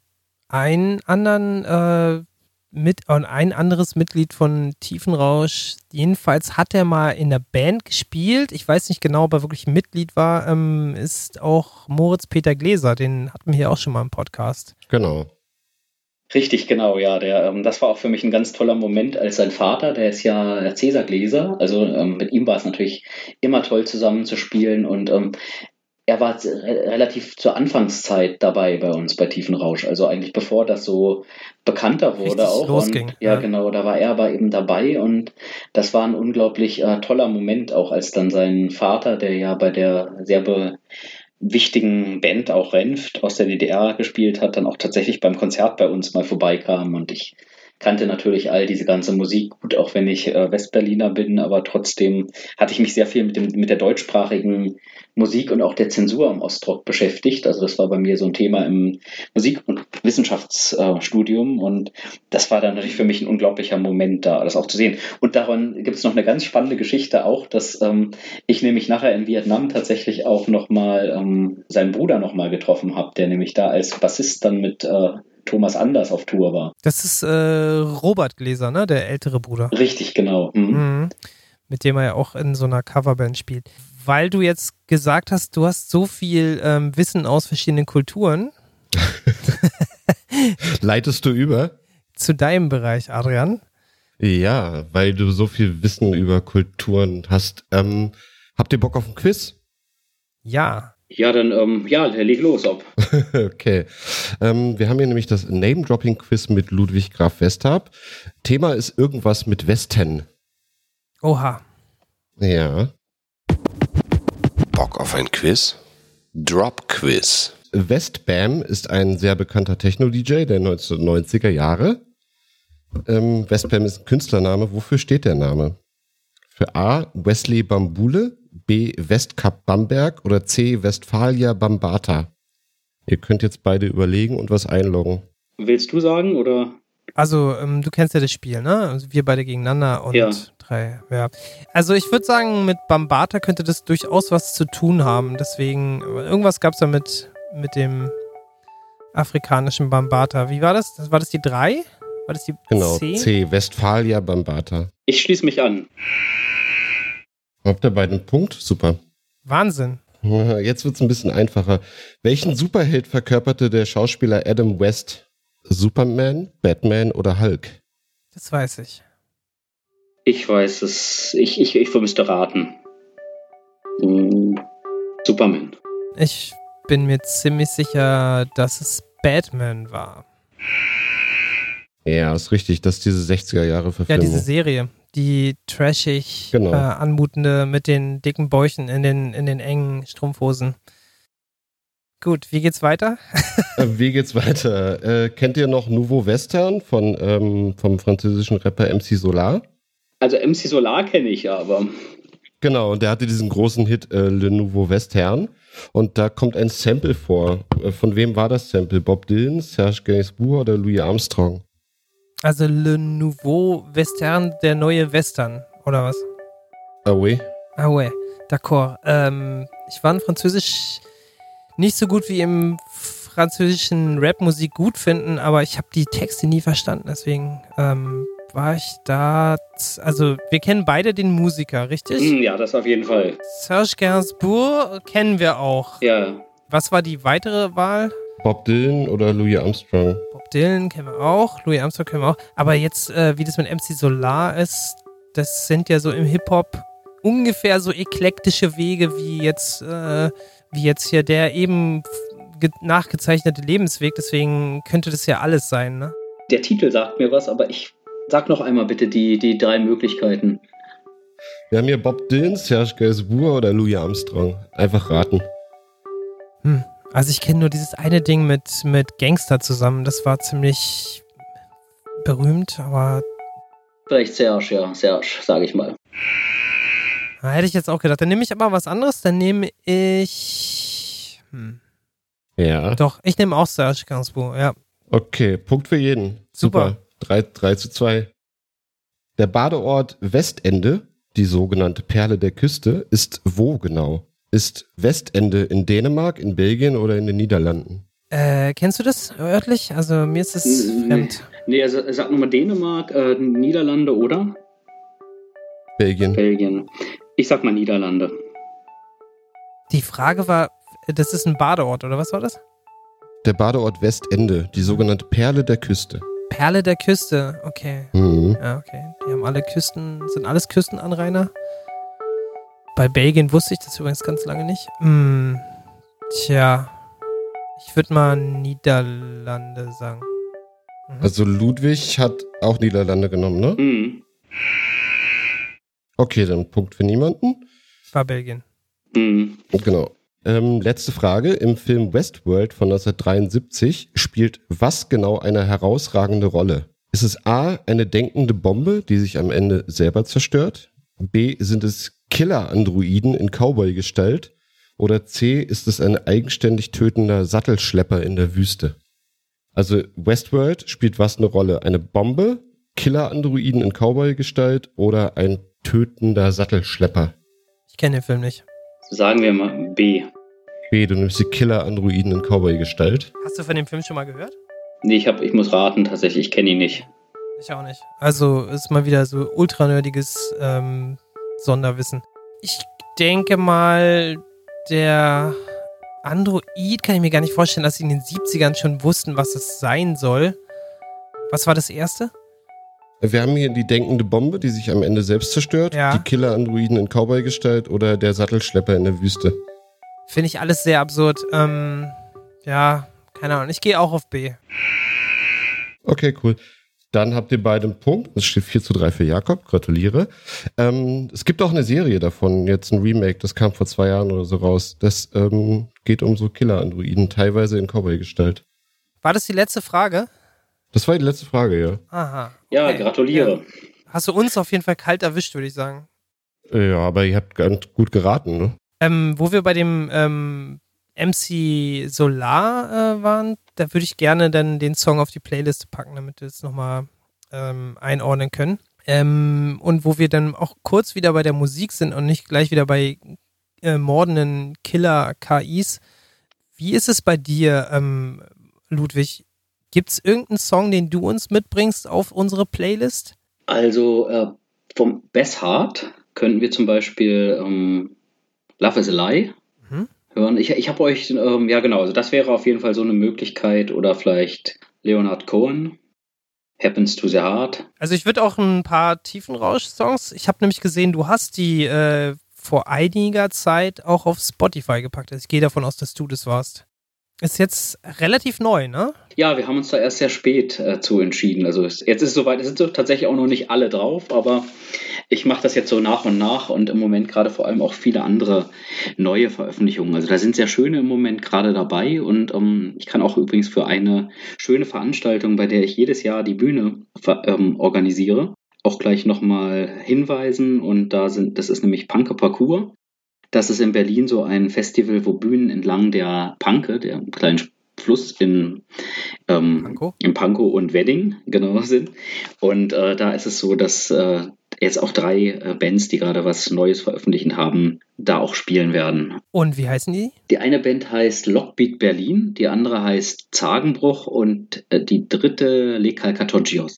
ein anderen äh, mit und ein anderes Mitglied von Tiefenrausch, jedenfalls hat er mal in der Band gespielt. Ich weiß nicht genau, ob er wirklich Mitglied war, ähm, ist auch Moritz Peter Gläser, den hatten wir hier auch schon mal im Podcast. Genau. Richtig, genau, ja. Der, ähm, das war auch für mich ein ganz toller Moment, als sein Vater, der ist ja Cäsar Gläser, also ähm, mit ihm war es natürlich immer toll zusammen zu spielen und ähm, er war re relativ zur Anfangszeit dabei bei uns bei Tiefenrausch, also eigentlich bevor das so bekannter wurde Richtig auch. losging, Und, ja, ja. genau, da war er aber eben dabei und das war ein unglaublich äh, toller Moment, auch als dann sein Vater, der ja bei der sehr be wichtigen Band auch Renft aus der DDR gespielt hat, dann auch tatsächlich beim Konzert bei uns mal vorbeikam und ich kannte natürlich all diese ganze Musik gut, auch wenn ich äh, Westberliner bin, aber trotzdem hatte ich mich sehr viel mit, dem, mit der deutschsprachigen Musik und auch der Zensur im Ostblock beschäftigt. Also das war bei mir so ein Thema im Musik- und Wissenschaftsstudium und das war dann natürlich für mich ein unglaublicher Moment da, das auch zu sehen. Und daran gibt es noch eine ganz spannende Geschichte auch, dass ähm, ich nämlich nachher in Vietnam tatsächlich auch nochmal ähm, seinen Bruder nochmal getroffen habe, der nämlich da als Bassist dann mit äh, Thomas Anders auf Tour war. Das ist äh, Robert Gläser, ne? Der ältere Bruder. Richtig, genau. Mhm. Mhm. Mit dem er ja auch in so einer Coverband spielt. Weil du jetzt gesagt hast, du hast so viel ähm, Wissen aus verschiedenen Kulturen [laughs] Leitest du über? zu deinem Bereich, Adrian. Ja, weil du so viel Wissen über Kulturen hast. Ähm, habt ihr Bock auf ein Quiz? Ja. Ja, dann, ähm, ja, leg los, ob. [laughs] okay. Ähm, wir haben hier nämlich das Name-Dropping-Quiz mit Ludwig Graf Westhab. Thema ist irgendwas mit Westen. Oha. Ja. Bock auf ein Quiz? Drop Quiz. Westbam ist ein sehr bekannter Techno-DJ der 1990er Jahre. Ähm, Westbam ist ein Künstlername. Wofür steht der Name? Für A. Wesley Bambule, B. Westkap Bamberg oder C. Westfalia Bambata. Ihr könnt jetzt beide überlegen und was einloggen. Willst du sagen oder? Also, ähm, du kennst ja das Spiel, ne? Also wir beide gegeneinander und Ja. drei, ja. Also ich würde sagen, mit Bambata könnte das durchaus was zu tun haben. Deswegen, irgendwas gab es da mit, mit dem afrikanischen Bambata. Wie war das? War das die drei? War das die Genau, C? C. Westfalia Bambata. Ich schließe mich an. Habt ihr beiden einen Punkt? Super. Wahnsinn. [laughs] Jetzt wird's ein bisschen einfacher. Welchen Superheld verkörperte der Schauspieler Adam West? Superman, Batman oder Hulk? Das weiß ich. Ich weiß es. Ich, ich, ich müsste raten. Hm, Superman. Ich bin mir ziemlich sicher, dass es Batman war. Ja, ist richtig. Das ist diese 60er Jahre Ja, Verfilmung. diese Serie. Die trashig Genau. äh, anmutende mit den dicken Bäuchen in den, in den engen Strumpfhosen. Gut, wie geht's weiter? Äh, Wie geht's weiter? Äh, kennt ihr noch Nouveau Western von, ähm, vom französischen Rapper MC Solar? Also MC Solar kenne ich ja, aber Genau, und der hatte diesen großen Hit äh, Le Nouveau Western. Und da kommt ein Sample vor. Äh, Von wem war das Sample? Bob Dylan, Serge Gainsbourg oder Louis Armstrong? Also Le Nouveau Western, der neue Western, oder was? Ah oui. Ah ouais, d'accord. Ähm, ich war in Französisch nicht so gut wie im französischen Rapmusik gut finden, aber ich habe die Texte nie verstanden. Deswegen ähm, war ich da. Also, wir kennen beide den Musiker, richtig? Hm, Ja, das auf jeden Fall. Serge Gainsbourg kennen wir auch. Ja. Was war die weitere Wahl? Bob Dylan oder Louis Armstrong? Bob Dylan kennen wir auch, Louis Armstrong kennen wir auch. Aber jetzt, äh, wie das mit MC Solar ist, das sind ja so im Hip-Hop ungefähr so eklektische Wege wie jetzt, äh, wie jetzt hier der eben ge- nachgezeichnete Lebensweg. Deswegen könnte das ja alles sein, ne? Der Titel sagt mir was, aber ich sag noch einmal bitte die, die drei Möglichkeiten. Wir haben hier Bob Dylan, Serge Gainsbourg oder Louis Armstrong. Einfach raten. Hm. Also ich kenne nur dieses eine Ding mit, mit Gangster zusammen. Das war ziemlich berühmt, aber Vielleicht Serge, ja, Serge, sage ich mal. da hätte ich jetzt auch gedacht. Dann nehme ich aber was anderes. Dann nehme ich. Hm. Ja. Doch, ich nehme auch Serge Gainsbourg, ja. Okay, Punkt für jeden. Super. 3, 3 zu 2. Der Badeort Westende, die sogenannte Perle der Küste, ist wo genau? Ist Westende in Dänemark, in Belgien oder in den Niederlanden? Äh, kennst du das örtlich? Also mir ist es Nee. fremd. Nee, also sag nochmal Dänemark, äh, Niederlande oder Belgien. Belgien. Ich sag mal Niederlande. Die Frage war, das ist ein Badeort, oder was war das? Der Badeort Westende, die sogenannte Perle der Küste. Perle der Küste, okay. Mhm. Ja, okay. Die haben alle Küsten, sind alles Küstenanrainer. Bei Belgien wusste ich das übrigens ganz lange nicht. Hm, tja, ich würde mal Niederlande sagen. Mhm. Also Ludwig hat auch Niederlande genommen, ne? Mhm. Okay, dann Punkt für niemanden. War Belgien. Mhm. Genau. Ähm, letzte Frage. Im Film Westworld von 1973 spielt was genau eine herausragende Rolle? Ist es A, eine denkende Bombe, die sich am Ende selber zerstört? B, sind es Killer-Androiden in Cowboy-Gestalt? Oder C, ist es ein eigenständig tötender Sattelschlepper in der Wüste? Also Westworld spielt was eine Rolle? Eine Bombe, Killer-Androiden in Cowboy-Gestalt oder ein tötender Sattelschlepper? Ich kenne den Film nicht. Sagen wir mal B. B, du nimmst die Killer-Androiden in Cowboy-Gestalt. Hast du von dem Film schon mal gehört? Nee, ich, hab, ich muss raten, tatsächlich, ich kenne ihn nicht. Ich auch nicht. Also ist mal wieder so ultra-nerdiges ähm, Sonderwissen. Ich denke mal, der Android kann ich mir gar nicht vorstellen, dass sie in den 70ern schon wussten, was es sein soll. Was war das erste? Wir haben hier die denkende Bombe, die sich am Ende selbst zerstört, Ja. die Killer-Androiden in Cowboy-Gestalt oder der Sattelschlepper in der Wüste. Finde ich alles sehr absurd. Ähm, ja, keine Ahnung. Ich gehe auch auf B. Okay, cool. Dann habt ihr beide einen Punkt. Es steht 4 zu 3 für Jakob. Gratuliere. Ähm, es gibt auch eine Serie davon, jetzt ein Remake, das kam vor zwei Jahren oder so raus. Das ähm, geht um so Killer-Androiden, teilweise in Cowboy-Gestalt. War das die letzte Frage? Das war die letzte Frage, ja. Aha. Ja, Okay. gratuliere. Ja. Hast du uns auf jeden Fall kalt erwischt, würde ich sagen. Ja, aber ihr habt ganz gut geraten, ne? Ähm, wo wir bei dem ähm, MC Solar äh, waren, da würde ich gerne dann den Song auf die Playliste packen, damit wir es nochmal ähm, einordnen können. Ähm, und wo wir dann auch kurz wieder bei der Musik sind und nicht gleich wieder bei äh, mordenden Killer-KIs. Wie ist es bei dir, ähm, Ludwig? Gibt es irgendeinen Song, den du uns mitbringst auf unsere Playlist? Also äh, vom Bess Hart könnten wir zum Beispiel ähm, Love is a Lie. Hören. Ich, ich habe euch, ähm, ja genau, also das wäre auf jeden Fall so eine Möglichkeit oder vielleicht Leonard Cohen, Happens to the Heart. Also ich würde auch ein paar Tiefenrausch-Songs. Ich habe nämlich gesehen, du hast die äh, vor einiger Zeit auch auf Spotify gepackt. Also ich gehe davon aus, dass du das warst. Ist jetzt relativ neu, ne? Ja, wir haben uns da erst sehr spät äh, zu entschieden. Also jetzt ist es soweit, es sind so tatsächlich auch noch nicht alle drauf, aber ich mache das jetzt so nach und nach und im Moment gerade vor allem auch viele andere neue Veröffentlichungen. Also da sind sehr schöne im Moment gerade dabei und ähm, ich kann auch übrigens für eine schöne Veranstaltung, bei der ich jedes Jahr die Bühne ähm, organisiere, auch gleich nochmal hinweisen und da sind, das ist nämlich Panke Parcours. Das ist in Berlin so ein Festival, wo Bühnen entlang der Panke, der kleinen Fluss in, ähm, Pankow? in Pankow und Wedding genau [laughs] sind. Und äh, da ist es so, dass äh, jetzt auch drei äh, Bands, die gerade was Neues veröffentlichen haben, da auch spielen werden. Und wie heißen die? Die eine Band heißt Lockbeat Berlin, die andere heißt Zagenbruch und äh, die dritte Lekal Katongios.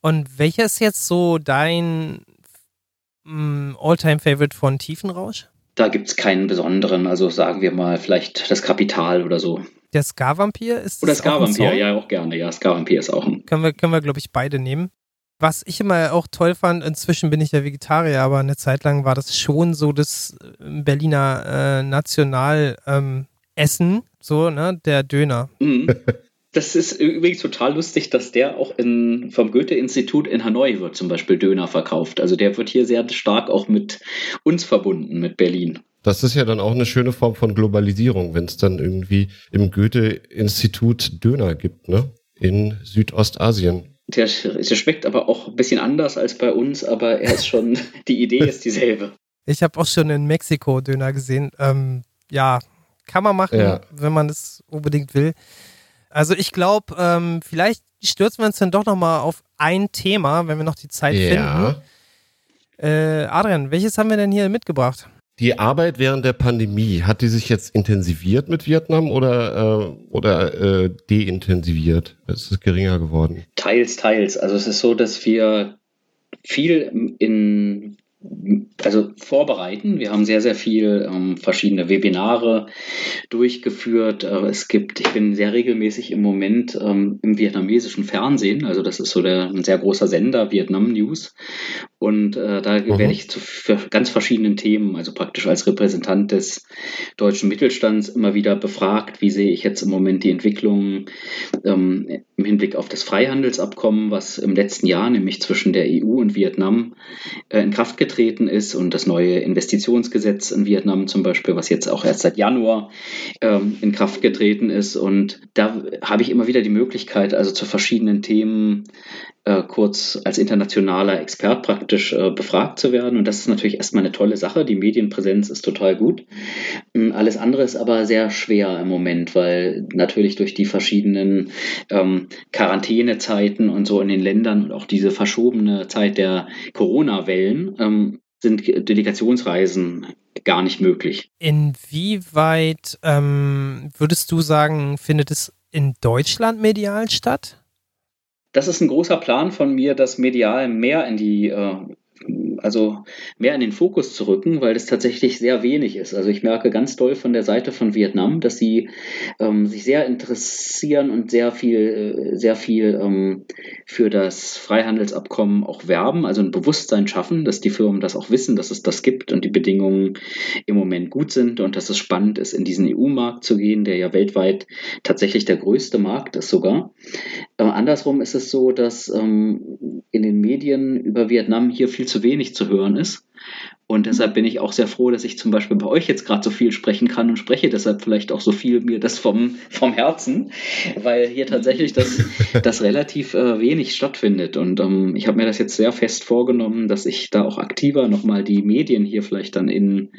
Und welcher ist jetzt so dein mm, All-Time-Favorite von Tiefenrausch? Da gibt es keinen besonderen, also sagen wir mal vielleicht das Kapital oder so. Der Ska-Vampir ist Oder Ska-Vampir, ja, auch gerne. Ja, Ska-Vampir ist auch ein. Können wir, können wir glaube ich, beide nehmen. Was ich immer auch toll fand, inzwischen bin ich ja Vegetarier, aber eine Zeit lang war das schon so das äh, Berliner äh, Nationalessen, ähm, so, ne, der Döner. Mhm. Das ist übrigens total lustig, dass der auch in, vom Goethe-Institut in Hanoi wird zum Beispiel Döner verkauft. Also der wird hier sehr stark auch mit uns verbunden, mit Berlin. Das ist ja dann auch eine schöne Form von Globalisierung, wenn es dann irgendwie im Goethe-Institut Döner gibt, ne? In Südostasien. Der, der schmeckt aber auch ein bisschen anders als bei uns, aber er ist schon, [laughs] die Idee ist dieselbe. Ich habe auch schon in Mexiko Döner gesehen. Ähm, ja, kann man machen, ja. wenn man es unbedingt will. Also ich glaube, ähm, vielleicht stürzen wir uns dann doch nochmal auf ein Thema, wenn wir noch die Zeit ja. finden. Äh, Adrian, welches haben wir denn hier mitgebracht? Die Arbeit während der Pandemie, hat die sich jetzt intensiviert mit Vietnam oder, äh, oder äh, deintensiviert? Es ist geringer geworden. Teils, teils. Also es ist so, dass wir viel in also vorbereiten. Wir haben sehr, sehr viel ähm, verschiedene Webinare durchgeführt. Äh, es gibt, ich bin sehr regelmäßig im Moment ähm, im vietnamesischen Fernsehen. Also das ist so der, ein sehr großer Sender, Vietnam News. Und äh, da mhm. werde ich zu ganz verschiedenen Themen, also praktisch als Repräsentant des deutschen Mittelstands immer wieder befragt, wie sehe ich jetzt im Moment die Entwicklung ähm, im Hinblick auf das Freihandelsabkommen, was im letzten Jahr nämlich zwischen der EU und Vietnam äh, in Kraft getreten ist und das neue Investitionsgesetz in Vietnam zum Beispiel, was jetzt auch erst seit Januar ähm, in Kraft getreten ist. Und da habe ich immer wieder die Möglichkeit, also zu verschiedenen Themen äh, kurz als internationaler Expert praktisch äh, befragt zu werden. Und das ist natürlich erstmal eine tolle Sache. Die Medienpräsenz ist total gut. Ähm, alles andere ist aber sehr schwer im Moment, weil natürlich durch die verschiedenen ähm, Quarantänezeiten und so in den Ländern und auch diese verschobene Zeit der Corona-Wellen ähm, sind Delegationsreisen gar nicht möglich. Inwieweit ähm, würdest du sagen, findet es in Deutschland medial statt? Das ist ein großer Plan von mir, das medial mehr in die äh, also mehr in den Fokus zu rücken, weil das tatsächlich sehr wenig ist. Also ich merke ganz doll von der Seite von Vietnam, dass sie ähm, sich sehr interessieren und sehr viel, äh, sehr viel ähm, für das Freihandelsabkommen auch werben, also ein Bewusstsein schaffen, dass die Firmen das auch wissen, dass es das gibt und die Bedingungen im Moment gut sind und dass es spannend ist, in diesen EU-Markt zu gehen, der ja weltweit tatsächlich der größte Markt ist sogar. Äh, andersrum ist es so, dass ähm, in den Medien über Vietnam hier viel zu wenig zu hören ist. Und deshalb bin ich auch sehr froh, dass ich zum Beispiel bei euch jetzt gerade so viel sprechen kann und spreche deshalb vielleicht auch so viel mir das vom, vom Herzen, weil hier tatsächlich das, das relativ äh, wenig stattfindet. Und ähm, ich habe mir das jetzt sehr fest vorgenommen, dass ich da auch aktiver nochmal die Medien hier vielleicht dann in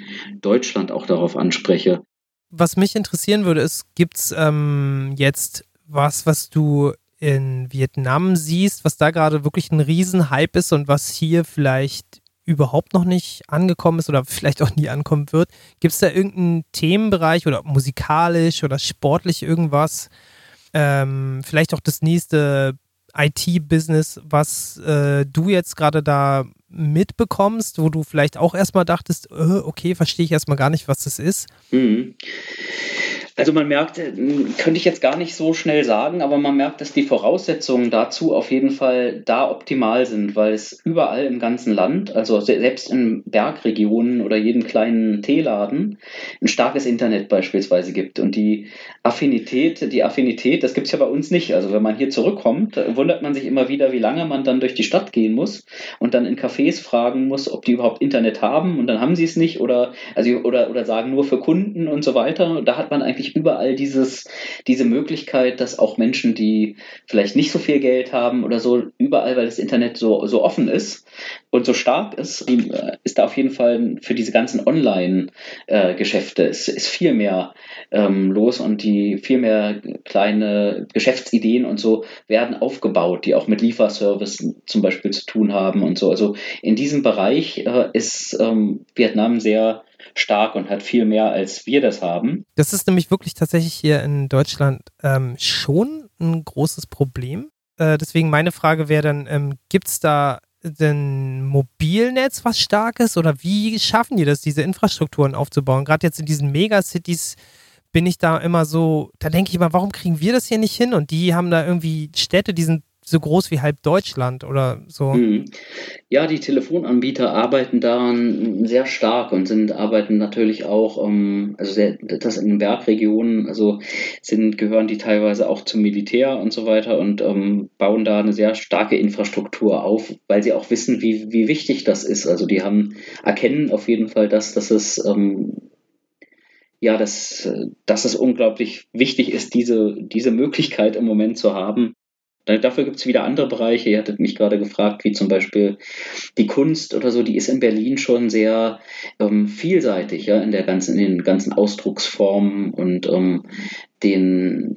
Deutschland auch darauf anspreche. Was mich interessieren würde, ist, gibt es ähm, jetzt was, was du in Vietnam siehst, was da gerade wirklich ein Riesenhype ist und was hier vielleicht überhaupt noch nicht angekommen ist oder vielleicht auch nie ankommen wird. Gibt es da irgendeinen Themenbereich oder musikalisch oder sportlich irgendwas? Ähm, vielleicht auch das nächste IT-Business, was äh, du jetzt gerade da mitbekommst, wo du vielleicht auch erstmal dachtest, äh, okay, verstehe ich erstmal gar nicht, was das ist? Mhm. Also man merkt, äh, könnte ich jetzt gar nicht so schnell sagen, aber man merkt, dass die Voraussetzungen dazu auf jeden Fall da optimal sind, weil es überall im ganzen Land, also selbst in Bergregionen oder jedem kleinen Teeladen, ein starkes Internet beispielsweise gibt. Und die Affinität, die Affinität, das gibt es ja bei uns nicht. Also wenn man hier zurückkommt, wundert man sich immer wieder, wie lange man dann durch die Stadt gehen muss und dann in Cafés fragen muss, ob die überhaupt Internet haben und dann haben sie es nicht oder, also, oder, oder sagen nur für Kunden und so weiter. Da hat man eigentlich eigentlich überall dieses, diese Möglichkeit, dass auch Menschen, die vielleicht nicht so viel Geld haben oder so, überall, weil das Internet so, so offen ist und so stark ist, äh, ist da auf jeden Fall für diese ganzen Online-Geschäfte ist, ist viel mehr ähm, los und die viel mehr kleine Geschäftsideen und so werden aufgebaut, die auch mit Lieferservice zum Beispiel zu tun haben und so. Also in diesem Bereich äh, ist ähm, Vietnam sehr stark und hat viel mehr, als wir das haben. Das ist nämlich wirklich tatsächlich hier in Deutschland ähm, schon ein großes Problem. Äh, deswegen meine Frage wäre dann, ähm, gibt es da ein Mobilnetz, was stark ist? Oder wie schaffen die das, diese Infrastrukturen aufzubauen? Gerade jetzt in diesen Megacities bin ich da immer so, da denke ich immer, warum kriegen wir das hier nicht hin? Und die haben da irgendwie Städte, die sind so groß wie halb Deutschland oder so. Hm. Ja, die Telefonanbieter arbeiten daran sehr stark und sind arbeiten natürlich auch, ähm, also sehr, das in den Bergregionen, also sind gehören die teilweise auch zum Militär und so weiter und ähm, bauen da eine sehr starke Infrastruktur auf, weil sie auch wissen, wie, wie wichtig das ist. Also die haben erkennen auf jeden Fall, dass, dass es ähm, ja, dass, dass es unglaublich wichtig ist, diese, diese Möglichkeit im Moment zu haben, Dafür gibt es wieder andere Bereiche. Ihr hattet mich gerade gefragt, wie zum Beispiel die Kunst oder so, die ist in Berlin schon sehr ähm, vielseitig, ja, in der ganzen, in den ganzen Ausdrucksformen und ähm, den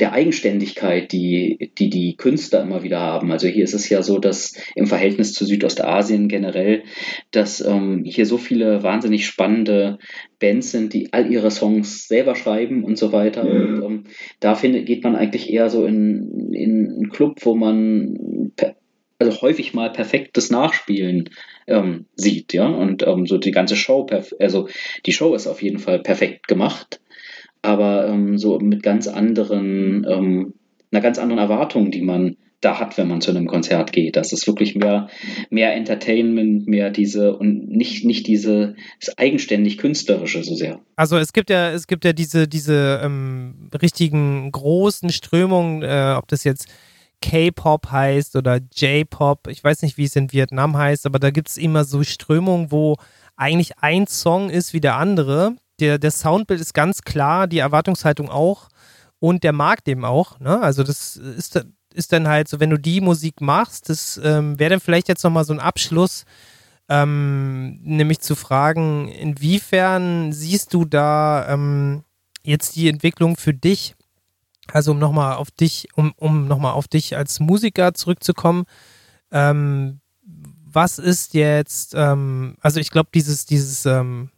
der Eigenständigkeit, die, die die Künstler immer wieder haben. Also hier ist es ja so, dass im Verhältnis zu Südostasien generell, dass ähm, hier so viele wahnsinnig spannende Bands sind, die all ihre Songs selber schreiben und so weiter. Ja. Und ähm, da findet, geht man eigentlich eher so in, in einen Club, wo man also häufig mal perfektes Nachspielen ähm, sieht, ja. Und ähm, so die ganze Show, also die Show ist auf jeden Fall perfekt gemacht aber ähm, so mit ganz anderen, ähm, einer ganz anderen Erwartung, die man da hat, wenn man zu einem Konzert geht. Das ist wirklich mehr, mehr Entertainment, mehr diese und nicht, nicht diese eigenständig künstlerische so sehr. Also es gibt ja, es gibt ja diese, diese ähm, richtigen großen Strömungen, äh, ob das jetzt K-Pop heißt oder J-Pop, ich weiß nicht, wie es in Vietnam heißt, aber da gibt es immer so Strömungen, wo eigentlich ein Song ist wie der andere der, der Soundbild ist ganz klar, die Erwartungshaltung auch und der Markt eben auch. Ne? Also das ist, ist dann halt so, wenn du die Musik machst, das ähm, wäre dann vielleicht jetzt nochmal so ein Abschluss, ähm, nämlich zu fragen, inwiefern siehst du da ähm, jetzt die Entwicklung für dich, also um nochmal auf dich, um, um nochmal auf dich als Musiker zurückzukommen, ähm, was ist jetzt, ähm, also ich glaube, dieses, dieses, ähm,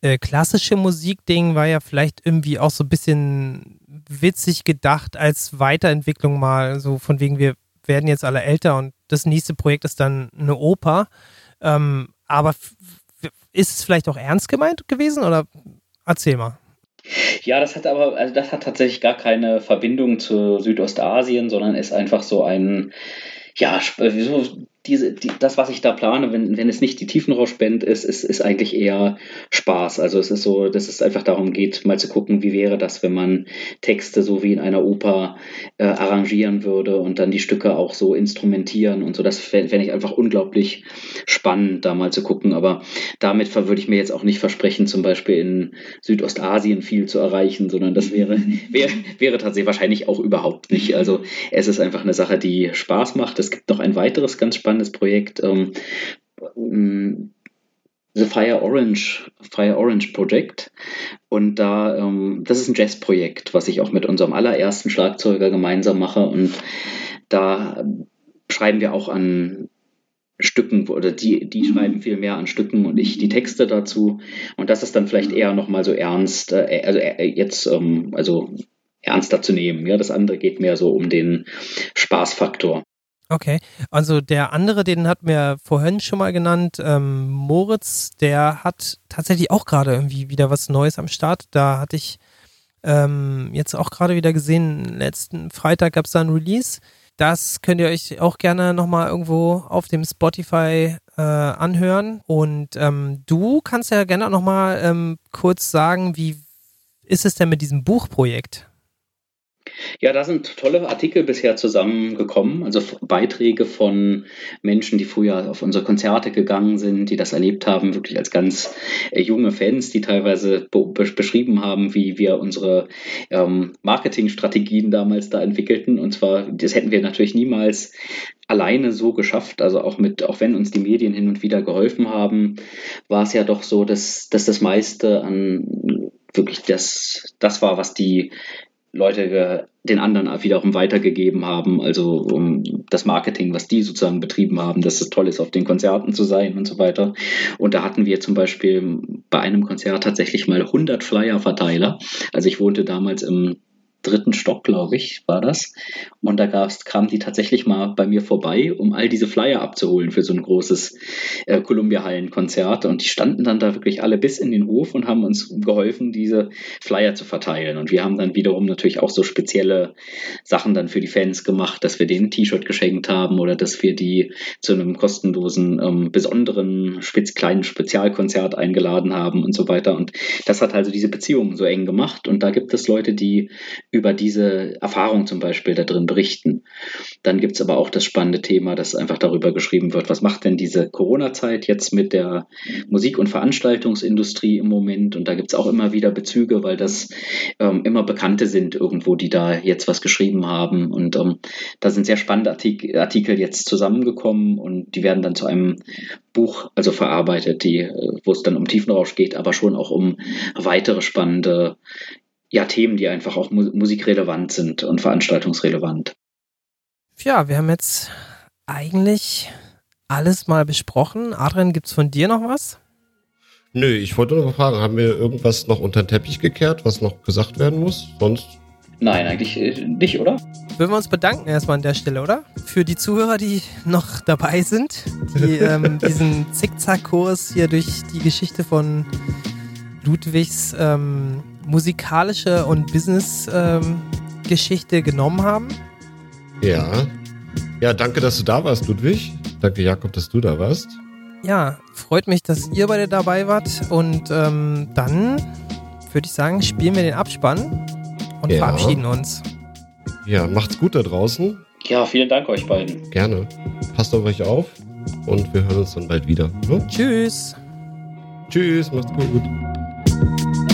äh, klassische Musikding war ja vielleicht irgendwie auch so ein bisschen witzig gedacht als Weiterentwicklung mal, so von wegen, wir werden jetzt alle älter und das nächste Projekt ist dann eine Oper. Ähm, aber ist es vielleicht auch ernst gemeint gewesen oder erzähl mal. Ja, das hat aber, also das hat tatsächlich gar keine Verbindung zu Südostasien, sondern ist einfach so ein, ja, so diese, die, das, was ich da plane, wenn, wenn es nicht die Tiefenrauschband ist, ist, ist eigentlich eher Spaß. Also es ist so, dass es einfach darum geht, mal zu gucken, wie wäre das, wenn man Texte so wie in einer Oper äh, arrangieren würde und dann die Stücke auch so instrumentieren und so. Das fände ich einfach unglaublich spannend, da mal zu gucken. Aber damit würde ich mir jetzt auch nicht versprechen, zum Beispiel in Südostasien viel zu erreichen, sondern das wäre, [laughs] wäre, wäre tatsächlich wahrscheinlich auch überhaupt nicht. Also es ist einfach eine Sache, die Spaß macht. Es gibt noch ein weiteres ganz spannendes spannendes Projekt. Ähm, mm, The Fire Orange, Fire Orange Project. Und da, ähm, das ist ein Jazzprojekt, was ich auch mit unserem allerersten Schlagzeuger gemeinsam mache. Und da schreiben wir auch an Stücken oder die, die schreiben viel mehr an Stücken und ich die Texte dazu. Und das ist dann vielleicht eher nochmal so ernst, äh, also äh, jetzt, ähm, also ernster zu nehmen. Ja, das andere geht mehr so um den Spaßfaktor. Okay, also der andere, den hat mir vorhin schon mal genannt, ähm, Moritz, der hat tatsächlich auch gerade irgendwie wieder was Neues am Start. Da hatte ich ähm, jetzt auch gerade wieder gesehen, letzten Freitag gab es da ein Release. Das könnt ihr euch auch gerne nochmal irgendwo auf dem Spotify äh, anhören. Und ähm, du kannst ja gerne nochmal ähm, kurz sagen, wie ist es denn mit diesem Buchprojekt? Ja, da sind tolle Artikel bisher zusammengekommen, also Beiträge von Menschen, die früher auf unsere Konzerte gegangen sind, die das erlebt haben, wirklich als ganz äh, junge Fans, die teilweise be beschrieben haben, wie wir unsere ähm, Marketingstrategien damals da entwickelten. Und zwar, das hätten wir natürlich niemals alleine so geschafft. Also auch mit, auch wenn uns die Medien hin und wieder geholfen haben, war es ja doch so, dass, dass das meiste an wirklich das, das war, was die Leute den anderen wiederum weitergegeben haben, also um das Marketing, was die sozusagen betrieben haben, dass es toll ist, auf den Konzerten zu sein und so weiter. Und da hatten wir zum Beispiel bei einem Konzert tatsächlich mal 100 Flyer-Verteiler. Also ich wohnte damals im dritten Stock, glaube ich, war das. Und da gab's, kamen die tatsächlich mal bei mir vorbei, um all diese Flyer abzuholen für so ein großes äh, Columbia-Hallen-Konzert. Und die standen dann da wirklich alle bis in den Hof und haben uns geholfen, diese Flyer zu verteilen. Und wir haben dann wiederum natürlich auch so spezielle Sachen dann für die Fans gemacht, dass wir denen ein T-Shirt geschenkt haben oder dass wir die zu einem kostenlosen, ähm, besonderen, spez kleinen Spezialkonzert eingeladen haben und so weiter. Und das hat also diese Beziehungen so eng gemacht. Und da gibt es Leute, die über diese Erfahrung zum Beispiel da drin berichten. Dann gibt es aber auch das spannende Thema, dass einfach darüber geschrieben wird, was macht denn diese Corona-Zeit jetzt mit der Musik- und Veranstaltungsindustrie im Moment? Und da gibt es auch immer wieder Bezüge, weil das ähm, immer Bekannte sind irgendwo, die da jetzt was geschrieben haben. Und ähm, da sind sehr spannende Artik Artikel jetzt zusammengekommen und die werden dann zu einem Buch also verarbeitet, die, äh, wo es dann um Tiefenrausch geht, aber schon auch um weitere spannende ja, Themen, die einfach auch mu musikrelevant sind und veranstaltungsrelevant. Ja, wir haben jetzt eigentlich alles mal besprochen. Adrian, gibt es von dir noch was? Nö, ich wollte nur mal fragen, haben wir irgendwas noch unter den Teppich gekehrt, was noch gesagt werden muss? Sonst? Nein, eigentlich äh, nicht, oder? Würden wir uns bedanken erstmal an der Stelle, oder? Für die Zuhörer, die [laughs] noch dabei sind, die ähm, [laughs] diesen Zickzack-Kurs hier durch die Geschichte von Ludwigs ähm, musikalische und Business-Geschichte ähm, genommen haben. Ja. Ja, danke, dass du da warst, Ludwig. Danke, Jakob, dass du da warst. Ja, freut mich, dass ihr beide dabei wart. Und ähm, dann würde ich sagen, spielen wir den Abspann und ja. verabschieden uns. Ja, macht's gut da draußen. Ja, vielen Dank euch beiden. Gerne. Passt auf euch auf und wir hören uns dann bald wieder. Ne? Tschüss. Tschüss, macht's gut.